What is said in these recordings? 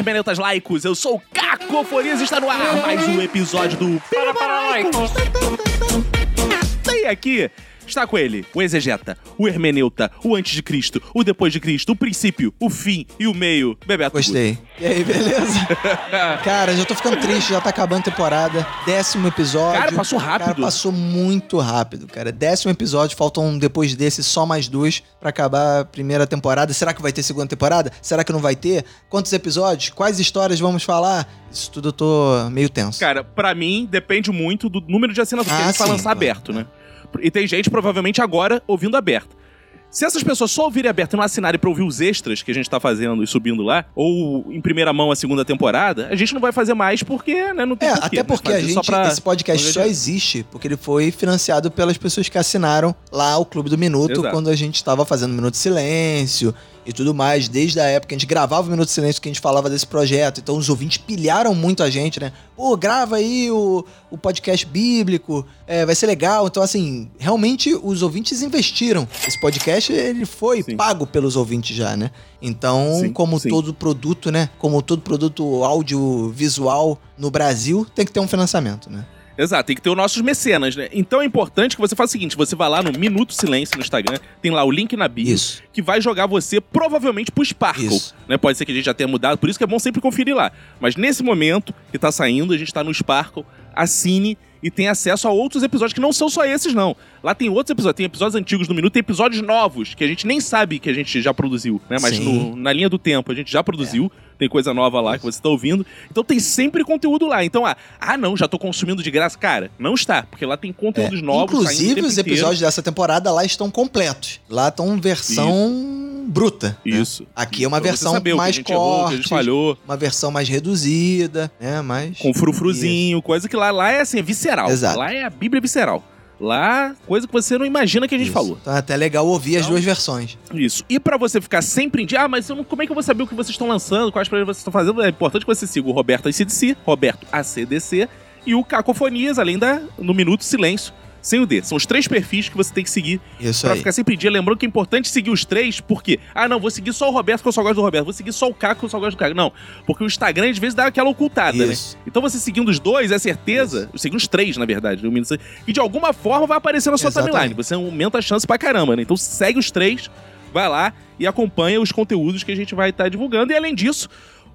hermeneutas laicos. Eu sou o Cacofonias e está no ar mais um episódio do Para Para Laicos. Tem aqui Está com ele o exegeta, o hermeneuta, o antes de Cristo, o depois de Cristo, o princípio, o fim e o meio. Bebeto. Gostei. E aí, beleza? Cara, já tô ficando triste, já tá acabando a temporada. Décimo episódio. Cara, passou rápido. Cara, passou muito rápido, cara. Décimo episódio, faltam depois desse só mais dois para acabar a primeira temporada. Será que vai ter segunda temporada? Será que não vai ter? Quantos episódios? Quais histórias vamos falar? Isso tudo eu tô meio tenso. Cara, para mim depende muito do número de assinaturas ah, que a gente sim, vai lançar aberto, né? E tem gente provavelmente agora ouvindo aberto. Se essas pessoas só ouvirem aberto e não assinarem pra ouvir os extras que a gente tá fazendo e subindo lá, ou em primeira mão a segunda temporada, a gente não vai fazer mais porque, né, não tem É, porquê, até né? porque a gente, pra... esse podcast só existe porque ele foi financiado pelas pessoas que assinaram lá o Clube do Minuto Exato. quando a gente tava fazendo Minuto de Silêncio e tudo mais, desde a época que a gente gravava o Minuto de Silêncio que a gente falava desse projeto. Então os ouvintes pilharam muito a gente, né? Pô, grava aí o, o podcast bíblico, é, vai ser legal. Então, assim, realmente os ouvintes investiram. Esse podcast, ele foi sim. pago pelos ouvintes já, né? Então, sim, como sim. todo produto, né? Como todo produto audiovisual no Brasil, tem que ter um financiamento, né? Exato, tem que ter os nossos mecenas, né? Então é importante que você faça o seguinte: você vai lá no Minuto Silêncio no Instagram, tem lá o link na bio, isso. que vai jogar você provavelmente pro Sparkle. Isso. Né? Pode ser que a gente já tenha mudado, por isso que é bom sempre conferir lá. Mas nesse momento que tá saindo, a gente tá no Sparkle, assine e tem acesso a outros episódios que não são só esses, não. Lá tem outros episódios, tem episódios antigos do Minuto, tem episódios novos que a gente nem sabe que a gente já produziu, né? Mas no, na linha do tempo a gente já produziu. É tem coisa nova lá que você tá ouvindo. Então tem sempre conteúdo lá. Então, ah, ah não, já tô consumindo de graça. Cara, não está, porque lá tem conteúdos é, novos. Inclusive, os episódios inteiro. dessa temporada lá estão completos. Lá estão versão. Isso. Bruta. Né? Isso. Né? Aqui é uma versão mais corte, errou, a gente falhou. uma versão mais reduzida, né? Mais com frufruzinho, Isso. coisa que lá, lá é assim, é visceral. Exato. Lá é a Bíblia visceral. Lá, coisa que você não imagina que a gente Isso. falou. Então é até legal ouvir então, as duas versões. Isso. E para você ficar sempre em dia, ah, mas não, como é que eu vou saber o que vocês estão lançando, quais projetos vocês estão fazendo? É importante que você siga o Roberto ACDC, Roberto ACDC e o Cacofonias, além da no Minuto Silêncio, sem o D. São os três perfis que você tem que seguir Isso pra aí. ficar sempre em dia. Lembrando que é importante seguir os três, porque, ah, não, vou seguir só o Roberto, que eu só gosto do Roberto. Vou seguir só o Caco, que eu só gosto do Caco. Não, porque o Instagram às vezes dá aquela ocultada, né? Isso. né? Então você seguindo os dois, é certeza, Isso. seguindo os três, na verdade, e de alguma forma vai aparecer na sua Exatamente. timeline. Você aumenta a chance pra caramba, né? Então segue os três, vai lá e acompanha os conteúdos que a gente vai estar tá divulgando. E além disso,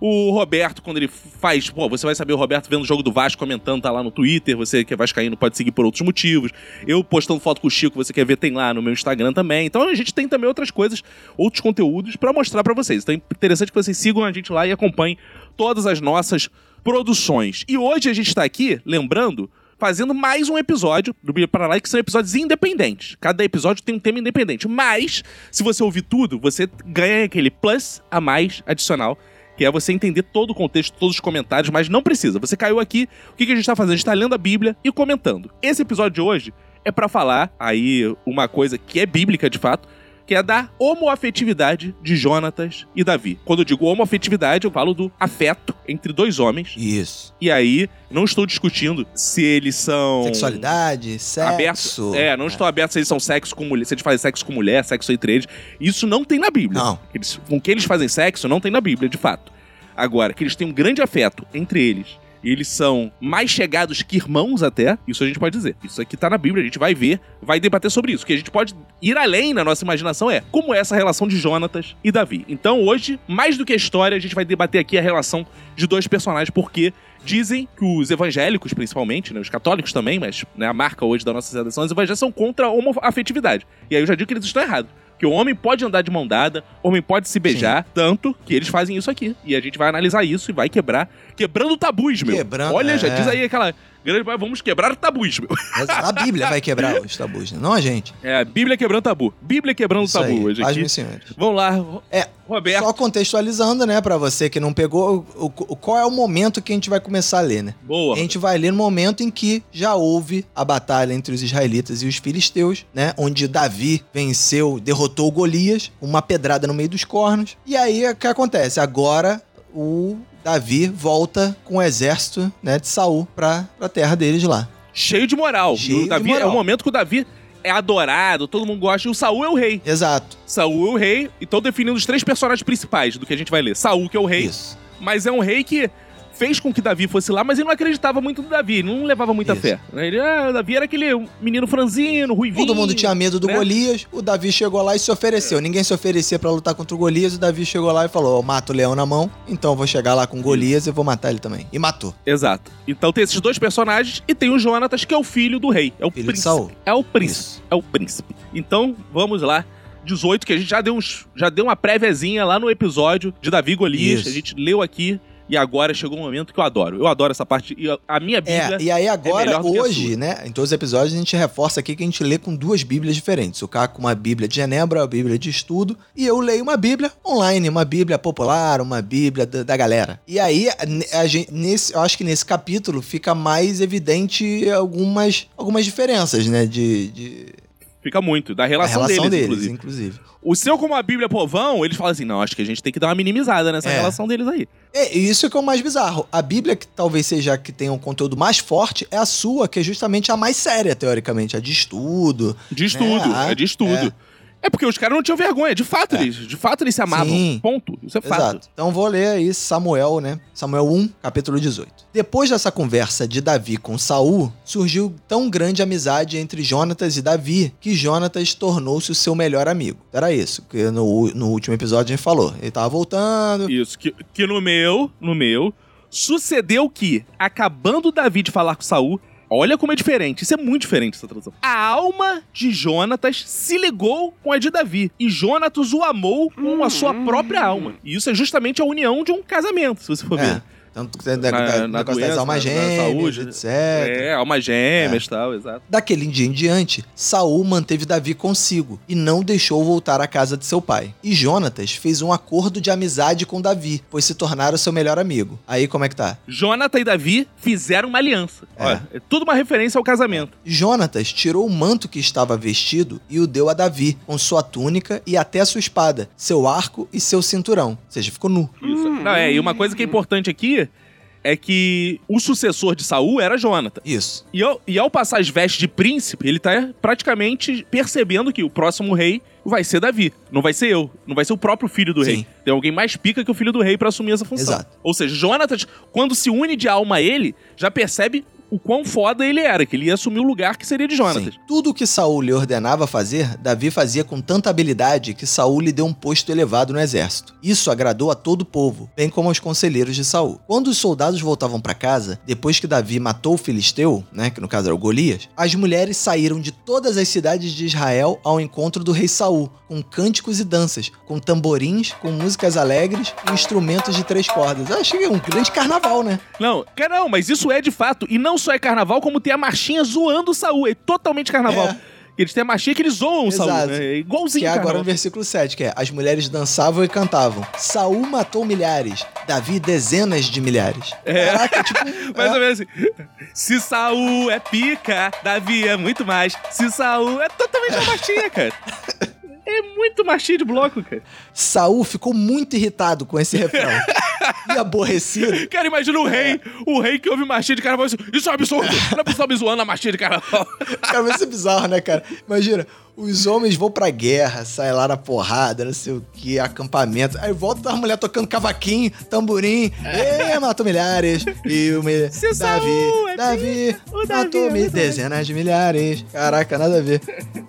o Roberto, quando ele faz. Pô, você vai saber o Roberto vendo o jogo do Vasco comentando, tá lá no Twitter. Você que é Vascaíno pode seguir por outros motivos. Eu postando foto com o Chico, você quer ver, tem lá no meu Instagram também. Então a gente tem também outras coisas, outros conteúdos para mostrar para vocês. Então é interessante que vocês sigam a gente lá e acompanhem todas as nossas produções. E hoje a gente tá aqui, lembrando, fazendo mais um episódio do Bíblia para lá, que são episódios independentes. Cada episódio tem um tema independente. Mas, se você ouvir tudo, você ganha aquele plus a mais adicional que é você entender todo o contexto, todos os comentários, mas não precisa. Você caiu aqui, o que, a gente tá fazendo? A gente tá lendo a Bíblia e comentando. Esse episódio de hoje é para falar aí uma coisa que é bíblica de fato, que é da homoafetividade de Jonatas e Davi. Quando eu digo homoafetividade, eu falo do afeto entre dois homens. Isso. E aí, não estou discutindo se eles são. Sexualidade, sexo. Abertos. É, não é. estou aberto se eles são sexo com mulher, se eles fazem sexo com mulher, sexo entre eles. Isso não tem na Bíblia. Não. Eles, com que eles fazem sexo não tem na Bíblia, de fato. Agora, que eles têm um grande afeto entre eles eles são mais chegados que irmãos até, isso a gente pode dizer. Isso aqui tá na Bíblia, a gente vai ver, vai debater sobre isso. O que a gente pode ir além na nossa imaginação é como é essa relação de Jonatas e Davi. Então hoje, mais do que a história, a gente vai debater aqui a relação de dois personagens, porque dizem que os evangélicos, principalmente, né, os católicos também, mas né, a marca hoje da nossa seleção, os evangélicos são contra a homoafetividade. E aí eu já digo que eles estão errados que o homem pode andar de mão dada, o homem pode se beijar, Sim. tanto que eles fazem isso aqui. E a gente vai analisar isso e vai quebrar, quebrando tabus, meu. Quebrando, Olha, é. já diz aí aquela grande vamos quebrar tabus, meu. A Bíblia vai quebrar os tabus, né? não a gente. É, a Bíblia quebrando tabu. Bíblia quebrando Isso tabu aí, hoje aqui. senhores. Vamos lá. É, Roberto. Só contextualizando, né, para você que não pegou, o, o, qual é o momento que a gente vai começar a ler, né? Boa. A gente vai ler no momento em que já houve a batalha entre os israelitas e os filisteus, né? Onde Davi venceu, derrotou Golias, uma pedrada no meio dos cornos. E aí, o que acontece? Agora o Davi volta com o exército né, de Saul pra, pra terra deles lá. Cheio de moral. Cheio Davi de moral. é o momento que o Davi é adorado, todo mundo gosta, e o Saul é o rei. Exato. Saul é o rei, e tô definindo os três personagens principais do que a gente vai ler. Saul, que é o rei. Isso. Mas é um rei que fez com que Davi fosse lá, mas ele não acreditava muito no Davi, não levava muita Isso. fé. Ele, ah, Davi era aquele menino franzino, ruivinho. Todo mundo tinha medo do né? Golias, o Davi chegou lá e se ofereceu. É. Ninguém se oferecia para lutar contra o Golias, o Davi chegou lá e falou: Eu mato o leão na mão, então eu vou chegar lá com Golias e vou matar ele também. E matou. Exato. Então tem esses dois personagens e tem o Jonatas, que é o filho do rei. É o filho príncipe. É o príncipe. Isso. É o príncipe. Então, vamos lá. 18, que a gente já deu, uns, já deu uma préviazinha lá no episódio de Davi Golias. Isso. A gente leu aqui e agora chegou um momento que eu adoro. Eu adoro essa parte. E a minha Bíblia. É, e aí agora, é hoje, né? Em todos os episódios, a gente reforça aqui que a gente lê com duas Bíblias diferentes. O Caco com uma Bíblia de Genebra, uma Bíblia de estudo. E eu leio uma Bíblia online, uma Bíblia popular, uma Bíblia da, da galera. E aí, a gente, nesse, eu acho que nesse capítulo fica mais evidente algumas, algumas diferenças, né? de... de Fica muito. Da relação, a relação deles, deles inclusive. inclusive. O seu, como a Bíblia povão, eles falam assim: não, acho que a gente tem que dar uma minimizada nessa é. relação deles aí. É, isso que é o mais bizarro. A Bíblia, que talvez seja a que tenha um conteúdo mais forte, é a sua, que é justamente a mais séria, teoricamente. A de estudo. De estudo, né? é de estudo. É. É porque os caras não tinham vergonha. De fato, é. eles, de fato eles se amavam. Sim. Ponto. Isso é fato. Exato. Então vou ler aí Samuel, né? Samuel 1, capítulo 18. Depois dessa conversa de Davi com Saul, surgiu tão grande amizade entre Jonatas e Davi que Jonatas tornou-se o seu melhor amigo. Era isso que no, no último episódio a gente falou. Ele tava voltando. Isso, que, que no meu, no meu, sucedeu que, acabando Davi de falar com Saul, Olha como é diferente. Isso é muito diferente, essa tradução. A alma de Jonatas se ligou com a de Davi. E Jonatas o amou com a sua própria alma. E isso é justamente a união de um casamento, se você for é. Tanto que da, na, na doença, das almas gêmeas, saúde, etc. É, almas gêmeas e é. tal, exato. Daquele dia em diante, Saul manteve Davi consigo e não deixou voltar à casa de seu pai. E Jonatas fez um acordo de amizade com Davi, pois se tornaram seu melhor amigo. Aí como é que tá? Jonatas e Davi fizeram uma aliança. É. Olha, é tudo uma referência ao casamento. Jonatas tirou o manto que estava vestido e o deu a Davi, com sua túnica e até sua espada, seu arco e seu cinturão. Ou seja, ficou nu. Isso. Não, é, e uma coisa que é importante aqui é que o sucessor de Saul era Jonathan. Isso. E ao, e ao passar as vestes de príncipe, ele tá praticamente percebendo que o próximo rei vai ser Davi. Não vai ser eu. Não vai ser o próprio filho do Sim. rei. Tem alguém mais pica que o filho do rei para assumir essa função. Exato. Ou seja, Jonatas, quando se une de alma a ele, já percebe o quão foda ele era, que ele ia assumir o lugar que seria de Jonatas. Sim. Tudo o que Saul lhe ordenava fazer, Davi fazia com tanta habilidade que Saul lhe deu um posto elevado no exército. Isso agradou a todo o povo, bem como aos conselheiros de Saul. Quando os soldados voltavam para casa, depois que Davi matou o filisteu, né, que no caso era o Golias, as mulheres saíram de todas as cidades de Israel ao encontro do rei Saul, com cânticos e danças, com tamborins, com músicas alegres e instrumentos de três cordas. Eu achei um grande carnaval, né? Não, não, mas isso é de fato, e não só é carnaval, como tem a marchinha zoando o Saul. É totalmente carnaval. É. Eles têm a marchinha que eles zoam o Saul. Né? É igualzinho. Que é agora no versículo 7, que é: As mulheres dançavam e cantavam. Saul matou milhares, Davi dezenas de milhares. É. Caraca, tipo. Mais é. ou menos assim. Se Saul é pica, Davi é muito mais. Se Saul é totalmente a marchinha, cara. É muito machinho de bloco, cara. Saul ficou muito irritado com esse refrão. e aborrecido. Cara, imagina o rei, o rei que ouve marchinha de carnaval. Isso é um absurdo. Não é pessoal me zoando a marchinha de carnaval. cara, vai ser bizarro, né, cara? Imagina, os homens vão pra guerra, saem lá na porrada, não sei o que, acampamento. Aí volta a mulher tocando cavaquinho, tamborim. É. matou milhares. E o me... Davi, é Davi, matou é dezenas de milhares. Caraca, nada a ver.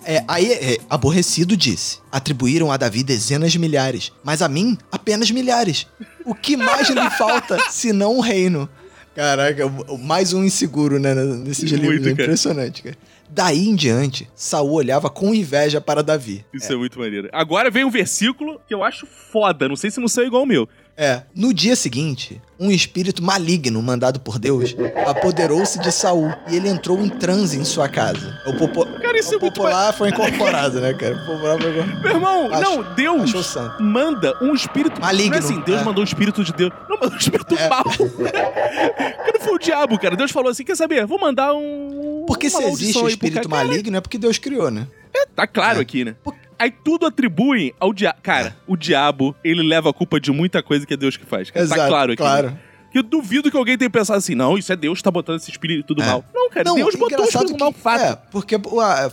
É, aí, é, aborrecido disse: atribuíram a Davi dezenas de milhares, mas a mim apenas milhares. O que mais lhe falta senão um reino? Caraca, mais um inseguro, né, nesses livros. Muito, Impressionante, cara. Daí em diante, Saul olhava com inveja para Davi. Isso é. é muito maneiro. Agora vem um versículo que eu acho foda, não sei se não sei igual o meu. É. No dia seguinte, um espírito maligno mandado por Deus apoderou-se de Saul e ele entrou em transe em sua casa. O, popo... cara, isso o é popular foi incorporado, né, cara? O popular foi... Meu irmão, Acho... não, Deus manda um espírito maligno. Não é assim, Deus é. mandou um espírito de Deus. Não, mandou um espírito é. mau. não foi o diabo, cara. Deus falou assim: quer saber? Vou mandar um. Porque se existe um espírito maligno, é porque Deus criou, né? É, tá claro é. aqui, né? Porque Aí tudo atribuem ao diabo. Cara, é. o diabo, ele leva a culpa de muita coisa que é Deus que faz. Tá Exato, tá claro aqui. Né? Claro. Né? Eu duvido que alguém tenha pensado assim, não, isso é Deus que tá botando esse espírito do é. mal. Não, cara, não, Deus botou o espírito do mal fato. É, porque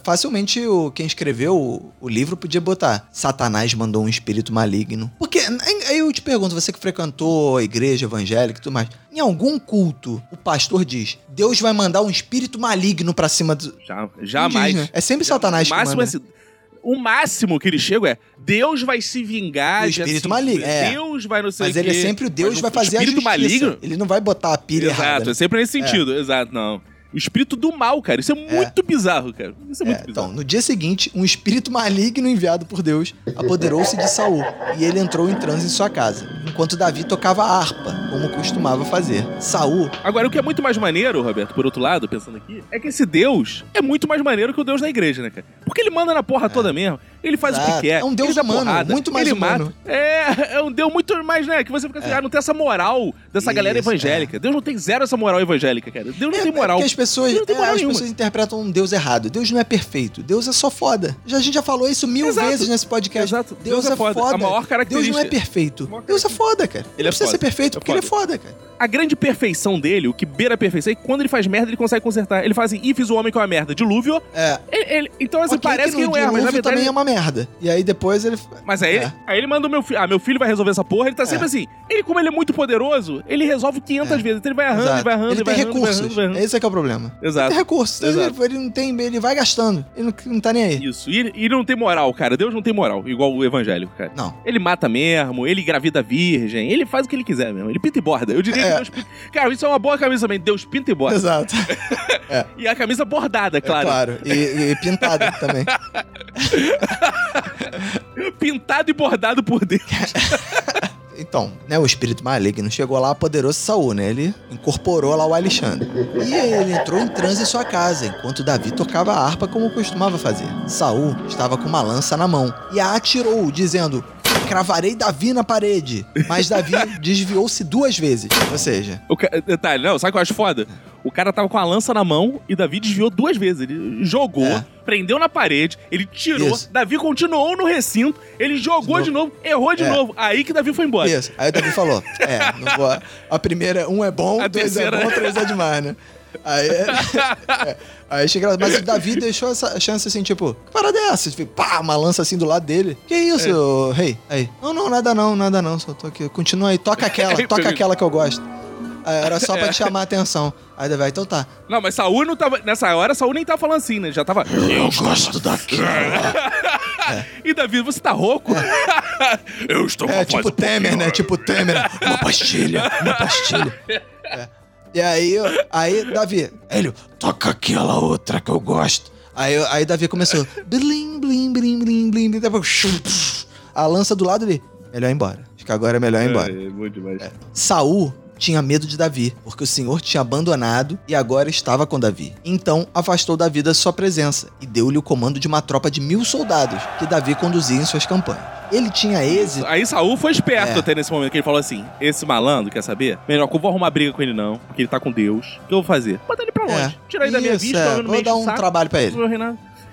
facilmente o, quem escreveu o, o, livro podia botar Satanás mandou um espírito maligno. Porque, aí eu te pergunto, você que frequentou a igreja evangélica e tudo mais, em algum culto, o pastor diz, Deus vai mandar um espírito maligno pra cima do... Já, jamais. Diz, né? É sempre Satanás que manda. Esse o máximo que ele chega é Deus vai se vingar. O espírito maligno. É. Deus vai não sei Mas ele é sempre o Deus vai fazer a justiça. maligno? Ele não vai botar a pilha Exato, errada. é sempre nesse é. sentido. É. Exato, não. O espírito do mal, cara. Isso é, é. muito bizarro, cara. Isso é muito é, bizarro. Então, no dia seguinte, um espírito maligno enviado por Deus apoderou-se de Saul e ele entrou em transe em sua casa, enquanto Davi tocava harpa, como costumava fazer. Saul. Agora, o que é muito mais maneiro, Roberto, por outro lado, pensando aqui, é que esse Deus é muito mais maneiro que o Deus da igreja, né, cara? Porque ele manda na porra é. toda mesmo. Ele faz Exato. o que quer. É um Deus humano, porrada, muito mais ele humano. Mata. É, é um Deus muito mais, né? Que você fica assim, é. ah, não tem essa moral dessa Isso, galera evangélica. É. Deus não tem zero essa moral evangélica, cara. Deus não é, tem moral. É pessoas, não tem moral as pessoas interpretam um Deus errado. Deus não é perfeito. Deus é só foda. Já, a gente já falou isso mil Exato. vezes nesse podcast. Exato. Deus, Deus é, é foda. foda. A maior característica. Deus não é perfeito. Deus é foda, cara. Ele não é precisa foda. ser perfeito é porque ele é foda, cara. A grande perfeição dele, o que beira a perfeição, é que quando ele faz merda, ele consegue consertar. Ele faz assim, e fiz o homem com a merda. Dilúvio. É. Ele, ele, então, assim, okay, parece que, que não é, mas na verdade. também é uma merda. E aí depois ele. Mas aí, é. aí ele manda o meu filho. Ah, meu filho vai resolver essa porra. Ele tá sempre é. assim. Ele, como ele é muito poderoso, ele resolve 500 é. vezes. Então ele vai errando, ele vai errando, ele, ele vai tem errando, recursos. Vai errando, Esse é que é o problema. Exato. Ele tem recursos. Exato. Ele, ele, não tem. Ele vai gastando. Ele não, não tá nem aí. Isso. E ele, ele não tem moral, cara. Deus não tem moral, igual o evangélico, cara. Não. Ele mata mesmo, ele engravida virgem, ele faz o que ele quiser mesmo. Ele pinta e borda. Eu diria é. que Deus pinta. Cara, isso é uma boa camisa também. Deus pinta e borda. Exato. é. E a camisa bordada, claro. É, claro. E, e pintada também. Pintado e bordado por Deus. Então, né, o espírito maligno chegou lá, poderoso Saul, né? Ele incorporou lá o Alexandre. E ele entrou em transe em sua casa, enquanto Davi tocava a harpa como costumava fazer. Saul estava com uma lança na mão e a atirou, dizendo: cravarei Davi na parede. Mas Davi desviou-se duas vezes. Ou seja. O ca... Detalhe, não, sabe o que eu acho foda? O cara tava com a lança na mão e Davi desviou duas vezes. Ele jogou, é. prendeu na parede, ele tirou. Isso. Davi continuou no recinto, ele jogou de novo, de novo errou de é. novo. Aí que Davi foi embora. Isso. Aí o Davi falou: É, não vou. A primeira, um é bom, a dois é terceira... é bom, três é demais, né? Aí, é, aí chega mas o Davi deixou essa chance assim, tipo, que parada é essa? Tipo, pá, uma lança assim do lado dele. Que isso, é. rei? Aí, não, não, nada não, nada não, só tô aqui. Continua aí, toca aquela, toca aquela que eu gosto. Aí, era só pra te chamar a atenção. Aí Davi, então tá. Não, mas Saúl não tava. Nessa hora, Saúl nem tava falando assim, né? Já tava. Eu gosto daquela. é. E Davi, você tá rouco? É. eu estou com É tipo Temer, né? Tipo Temer. Uma pastilha, uma pastilha. É. E aí, aí, Davi, Hélio, toca aquela outra que eu gosto. Aí, aí Davi começou, blim, blim, blim, blim, blim, blim, a lança do lado ali, melhor ir embora. Acho que agora é melhor ir embora. É, é muito demais. É. Saul tinha medo de Davi, porque o Senhor tinha abandonado e agora estava com Davi. Então afastou Davi da sua presença e deu-lhe o comando de uma tropa de mil soldados que Davi conduzia em suas campanhas. Ele tinha êxito. Aí Saul foi esperto é. até nesse momento, que ele falou assim: esse malandro, quer saber? Melhor que eu vou arrumar briga com ele, não, porque ele tá com Deus. O que eu vou fazer? Bota ele pra longe. É. Tirar ele Isso, da minha vista, é. vou dar um saco, trabalho pra ele.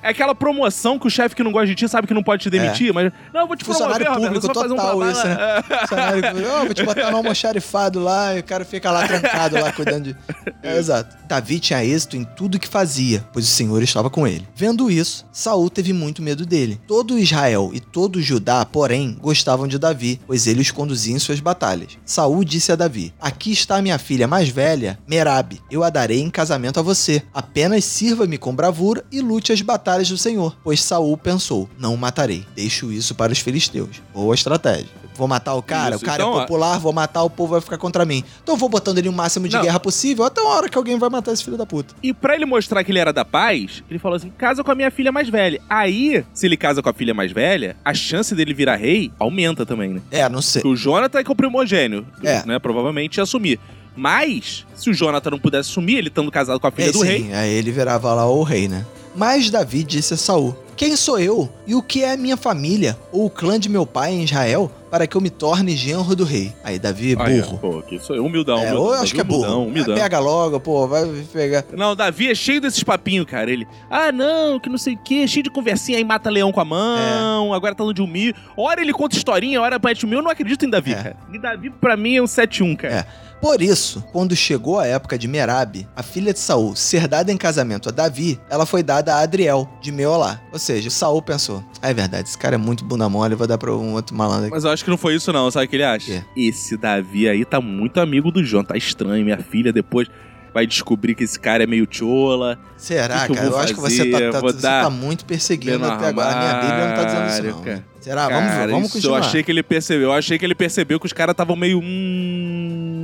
É aquela promoção que o chefe que não gosta de ti sabe que não pode te demitir, é. mas. Não, eu vou te Funcionário promover, público Roberto, total um isso, né? É. Funcionário público. Oh, vou te botar no almoxarifado lá e o cara fica lá trancado lá cuidando de. É, exato. Davi tinha êxito em tudo que fazia, pois o Senhor estava com ele. Vendo isso, Saul teve muito medo dele. Todo Israel e todo Judá, porém, gostavam de Davi, pois ele os conduzia em suas batalhas. Saul disse a Davi: Aqui está minha filha mais velha, Merab. Eu a darei em casamento a você. Apenas sirva-me com bravura e lute as batalhas batalhas do Senhor, pois Saul pensou: não o matarei, deixo isso para os filisteus. Boa estratégia. Vou matar o cara, isso, o cara é então, é popular, vou matar, o povo vai ficar contra mim. Então eu vou botando ele o máximo de não. guerra possível até a hora que alguém vai matar esse filho da puta. E para ele mostrar que ele era da paz, ele falou assim: casa com a minha filha mais velha. Aí, se ele casa com a filha mais velha, a chance dele virar rei aumenta também, né? É, não sei. Porque o Jonathan é que é o primogênio, é. né? Provavelmente ia assumir. Mas, se o Jonathan não pudesse assumir, ele estando casado com a filha é, do sim, rei. Aí ele virava lá o rei, né? Mas Davi disse a Saul: Quem sou eu e o que é minha família ou o clã de meu pai em Israel para que eu me torne genro do rei? Aí Davi, burro. Ah, é. Pô, que sou eu, humildão. É, humildão. eu acho que é burro. Humildão, Pega logo, pô, vai pegar. Não, Davi é cheio desses papinhos, cara. Ele, ah, não, que não sei o quê, cheio de conversinha aí, mata leão com a mão, é. agora tá no de um mil. Hora ele conta historinha, hora parte mil, eu não acredito em Davi, é. cara. E Davi, pra mim, é um 7-1, cara. É. Por isso, quando chegou a época de Merab, a filha de Saul ser dada em casamento a Davi, ela foi dada a Adriel, de Meolá. Ou seja, Saul pensou: ah, é verdade, esse cara é muito bunda mole, vou dar pra um outro malandro aqui. Mas eu acho que não foi isso, não. Sabe o que ele acha? Esse Davi aí tá muito amigo do João, tá estranho. Minha filha depois vai descobrir que esse cara é meio chola. Será, que cara? Eu, eu acho que você tá, tá, você tá muito perseguindo até agora. A minha Bíblia não tá dizendo isso, não. Cara. Será? Cara, vamos, vamos continuar. Eu achei que ele percebeu. Eu achei que ele percebeu que os caras estavam meio. Hum...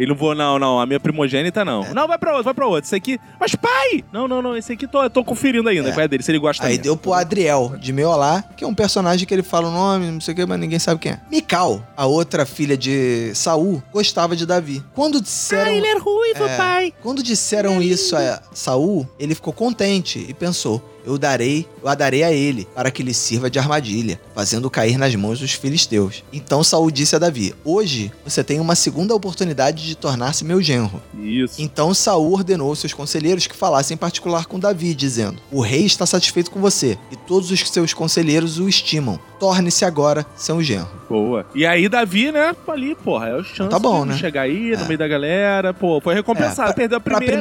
Ele não vou, não, não. A minha primogênita, não. É. Não, vai pra outro, vai pra outro. Esse aqui. Mas pai! Não, não, não. Esse aqui tô, tô conferindo ainda. É. Qual é dele? Se ele gosta Aí mesmo. deu pro Adriel, de Meolá, que é um personagem que ele fala o nome, não sei o que, mas ninguém sabe quem é. Mical, a outra filha de Saul, gostava de Davi. Quando disseram. Ah, ele é ruivo, é, pai. Quando disseram isso a Saul, ele ficou contente e pensou: eu darei, eu a darei a ele, para que lhe sirva de armadilha, fazendo cair nas mãos dos filisteus. Então Saul disse a Davi: Hoje você tem uma segunda oportunidade de tornar-se meu genro. Isso. Então Saul ordenou seus conselheiros que falassem em particular com Davi, dizendo: O rei está satisfeito com você, e todos os seus conselheiros o estimam. Torne-se agora seu genro. Boa. E aí Davi, né, ali, porra, é o chance tá bom, de né? chegar aí no é. meio da galera, pô, foi recompensado, é, pra, perdeu a primeira.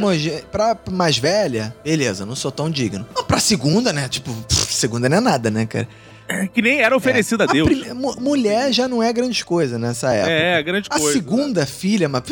Pra, pra mais velha, beleza, não sou tão digno. Não, pra segunda, né? Tipo, pff, segunda não é nada, né, cara? Que nem era oferecida é. a Deus. A prime... mulher já não é grande coisa nessa época. É, grande coisa. A segunda filha, mas.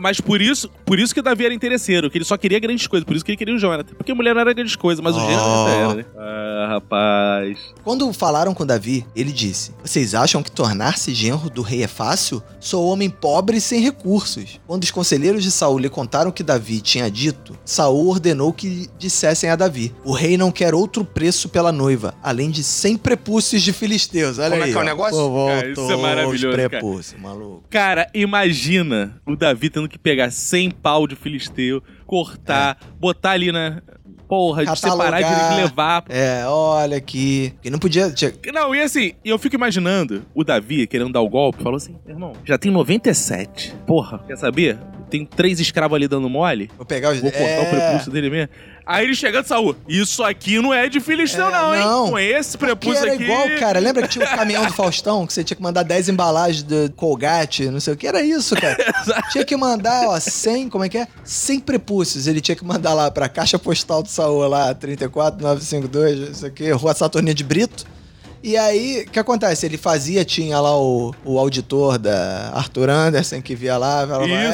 Mas por isso, por isso que Davi era interesseiro, que ele só queria grandes coisas, por isso que ele queria o Jonathan. Porque a mulher não era grande coisa, mas oh. o Jonathan era, né? Ah, rapaz. Quando falaram com Davi, ele disse: Vocês acham que tornar-se genro do rei é fácil? Sou homem pobre e sem recursos. Quando os conselheiros de Saul lhe contaram o que Davi tinha dito, Saul ordenou que dissessem a Davi: O rei não quer outro preço pela noiva, além de sempre prepúcios de filisteus. Olha Como aí. É que é o negócio? Pô, voltou, cara, isso é maravilhoso. Prepúcio, cara. maluco. Cara, imagina o Davi tendo que pegar 100 pau de filisteu, cortar, é. botar ali na. Porra, de separar de levar. É, olha aqui. Que não podia. Tinha... Não, e assim, eu fico imaginando o Davi querendo dar o golpe, falou assim: irmão, já tem 97. Porra, quer saber? Tem três escravos ali dando mole. Vou pegar os. Vou cortar é... o prepúcio dele mesmo. Aí ele chegando, Saul, isso aqui não é de Filisteu, é, não, hein? Não. Com esse prepúcio era aqui. igual, cara. Lembra que tinha o caminhão do Faustão, que você tinha que mandar 10 embalagens de Colgate, não sei o que? Era isso, cara. tinha que mandar, ó, 100, como é que é? 100 prepúcios. Ele tinha que mandar lá pra caixa postal do Saul, lá, 34952, isso aqui, Rua Saturninha de Brito. E aí, o que acontece? Ele fazia, tinha lá o, o auditor da Arthur Anderson que via lá,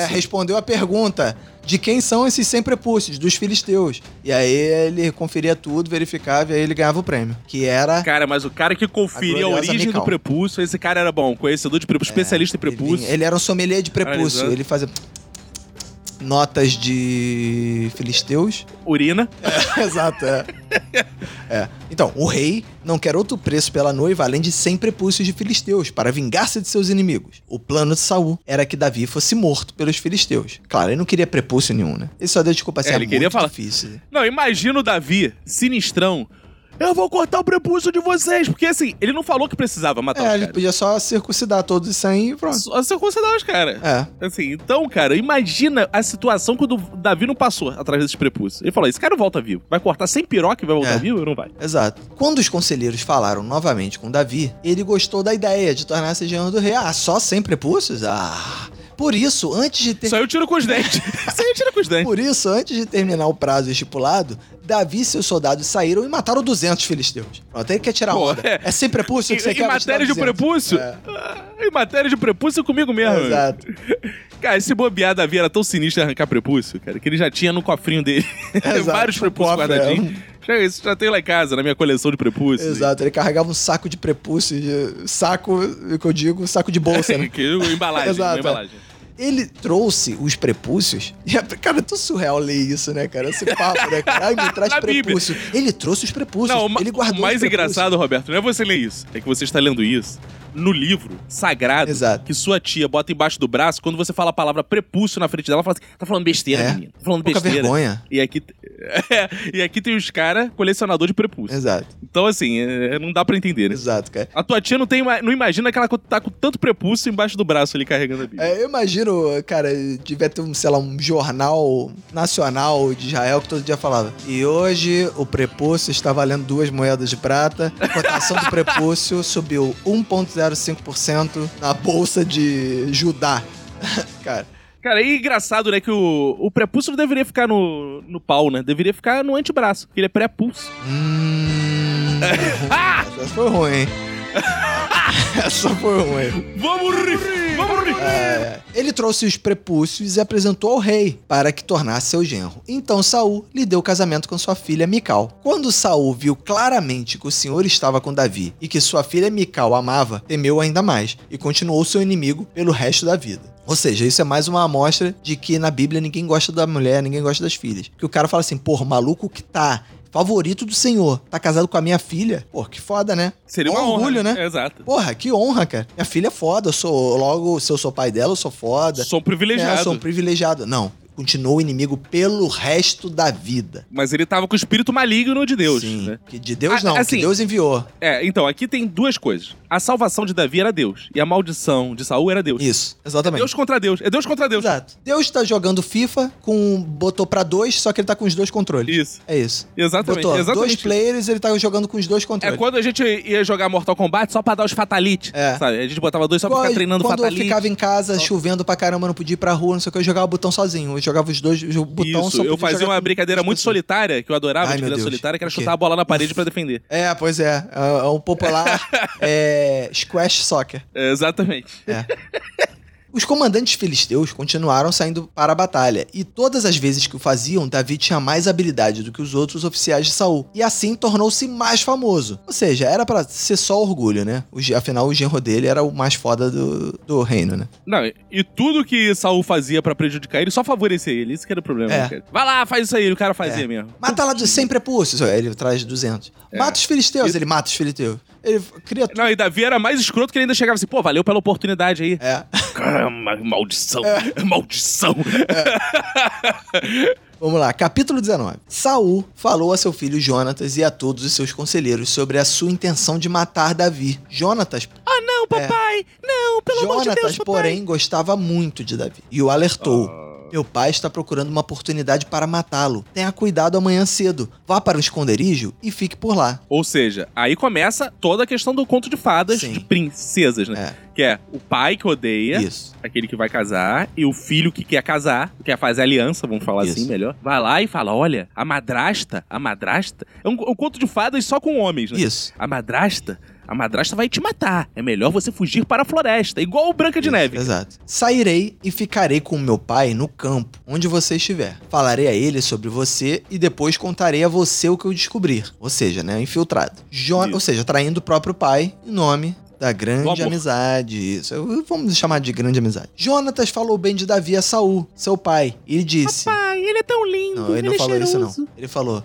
respondeu a pergunta de quem são esses 100 prepúcios, dos filisteus. E aí ele conferia tudo, verificava e aí ele ganhava o prêmio. Que era. Cara, mas o cara que conferia a, a origem Mical. do prepúcio, esse cara era bom, conhecedor de prepúcio, é, especialista em prepúcio. Ele, ele, era um sommelier de prepúcio. Ele fazia notas de filisteus. Urina. É, exato, é. é. Então, o rei não quer outro preço pela noiva além de 100 prepúcios de filisteus para vingar-se de seus inimigos. O plano de Saul era que Davi fosse morto pelos filisteus. Claro, ele não queria prepúcio nenhum, né? Ele só deu desculpa assim, é, ele é queria falar... difícil. Não, imagina o Davi, sinistrão, eu vou cortar o prepúcio de vocês. Porque assim, ele não falou que precisava matar é, os caras. ele podia só circuncidar todos isso aí e pronto. Só circuncidar os caras. É. Assim, então, cara, imagina a situação quando o Davi não passou atrás desses prepúcios. Ele falou: esse cara volta vivo. Vai cortar sem piroca e vai voltar é. vivo ou não vai? Exato. Quando os conselheiros falaram novamente com Davi, ele gostou da ideia de tornar-se genro do rei. Ah, só sem prepúcios? Ah. Por isso, antes de ter. Só eu tiro com os dentes. Só eu tiro com os dentes. Por isso, antes de terminar o prazo estipulado, Davi e seus soldados saíram e mataram 200 filisteus. Pronto, ele quer tirar Pô, onda. É, é sem prepúcio que você em, quer Em matéria de prepúcio? É. Ah, em matéria de prepúcio comigo mesmo. Exato. Cara, esse bobear Davi era tão sinistro arrancar prepúcio, cara, que ele já tinha no cofrinho dele vários prepúcios guardadinhos. É. Isso já tem lá em casa, na minha coleção de prepúcios. Exato, ele carregava um saco de prepúcio, de... saco, que eu digo, saco de bolsa, né? que, embalagem, Exato, embalagem. Ele trouxe os prepúcios. Cara, é tão surreal ler isso, né, cara? Esse papo, né, cara? Ai, me traz prepúcio. Ele trouxe os prepúcios. Não, ele guardou o mais engraçado, Roberto, não é você ler isso. É que você está lendo isso no livro sagrado Exato. que sua tia bota embaixo do braço, quando você fala a palavra prepúcio na frente dela, ela fala assim: tá falando besteira, é. menino. Tá falando Pouca besteira. vergonha. E aqui, é, e aqui tem os caras colecionador de prepúcio. Exato. Então, assim, é, não dá pra entender, né? Exato, cara. A tua tia não, tem, não imagina que ela tá com tanto prepúcio embaixo do braço ali carregando a Bíblia. É, eu imagino, cara, devia ter um, sei lá, um jornal nacional de Israel que todo dia falava. E hoje o prepúcio está valendo duas moedas de prata. A cotação do prepúcio subiu 1,05% na bolsa de Judá. Cara. Cara, e engraçado, né, que o, o prepúcio não deveria ficar no, no pau, né? Deveria ficar no antebraço, porque ele é pré-pulso. Hum. Essa foi ruim, hein? Essa foi ruim. Vamos rir! Vamos! É, ele trouxe os prepúcios e apresentou ao rei para que tornasse seu genro. Então Saul lhe deu casamento com sua filha Mical. Quando Saul viu claramente que o Senhor estava com Davi e que sua filha Mical amava, temeu ainda mais e continuou seu inimigo pelo resto da vida. Ou seja, isso é mais uma amostra de que na Bíblia ninguém gosta da mulher, ninguém gosta das filhas. Que o cara fala assim, porra, maluco que tá favorito do senhor, tá casado com a minha filha. Pô, que foda, né? Seria uma orgulho, honra, né? Exato. Porra, que honra, cara. Minha filha é foda, eu sou, logo, se eu sou pai dela, eu sou foda. Sou um privilegiado. É, sou um privilegiado. Não, continuou inimigo pelo resto da vida. Mas ele tava com o espírito maligno de Deus, Sim, né? que de Deus não, assim- que Deus enviou. É, então, aqui tem duas coisas. A salvação de Davi era Deus, e a maldição de Saul era Deus. Isso, exatamente. Deus contra Deus. É Deus contra Deus. Exato. Deus tá jogando FIFA com botou pra dois, só que ele tá com os dois controles. Isso. É isso. Exatamente. Botou exatamente. dois players, ele tá jogando com os dois É controles. quando a gente ia jogar Mortal Kombat só pra dar os fatality, É. sabe? A gente botava dois só pra Quando- ficar treinando Quando fatality. eu ficava em casa chovendo pra caramba, não podia ir pra rua, não sei o que, eu jogava o botão sozinho. Eu jogava os dois, o botão Isso, eu fazia uma brincadeira muito pessoas. solitária, que eu adorava Ai, de criança solitária, que era chutar a bola na parede pra defender. É, pois é. É, é um popular é, squash soccer. É, exatamente. É. Os comandantes filisteus continuaram saindo para a batalha, e todas as vezes que o faziam, Davi tinha mais habilidade do que os outros oficiais de Saul, e assim tornou-se mais famoso. Ou seja, era pra ser só orgulho, né? Afinal, o genro dele era o mais foda do, do reino, né? Não, e- e tudo que Saul fazia pra prejudicar ele só favorecia ele. Isso que era o problema. É. né? Vai lá, faz isso aí. O cara fazia É. mesmo. Mata lá de 100 prepúcios, ele traz 200. É. Mata os filisteus, ele mata os filisteus. Ele cria tudo. Não, e Davi era mais escroto que ele ainda chegava assim, pô, valeu pela oportunidade aí. É. Caramba, maldição. Maldição. Vamos lá, capítulo 19. Saul falou a seu filho Jonatas e a todos os seus conselheiros sobre a sua intenção de matar Davi. Jonatas, Ah, não, papai! Não, pelo amor de Jonatas, Deus, papai! porém, gostava muito de Davi e o alertou. Meu pai está procurando uma oportunidade para matá-lo. Tenha cuidado amanhã cedo. Vá para o esconderijo e fique por lá. Ou seja, aí começa toda a questão do conto de fadas Sim. de princesas, né? É, Que é o pai que odeia, isso. aquele que vai casar, e o filho que quer casar, que quer fazer aliança, vamos falar Isso. assim melhor. Vai lá e fala: olha, a madrasta, a madrasta. É um, um conto de fadas só com homens, né? Isso. A madrasta, a madrasta vai te matar. É melhor você fugir para a floresta, igual o Branca de Isso, Neve. Exato. Sairei e ficarei com meu pai no campo, onde você estiver. Falarei a ele sobre você e depois contarei a você o que eu descobrir. Ou seja, né, infiltrado. Jo Isso. ou seja, traindo o próprio pai em nome da grande amizade. Isso, eu- vamos chamar de grande amizade. Jonatas falou bem de Davi a Saul, seu pai, e disse: Papai, ele é tão lindo, Não, ele não é falou isso, cheiroso. não. Ele falou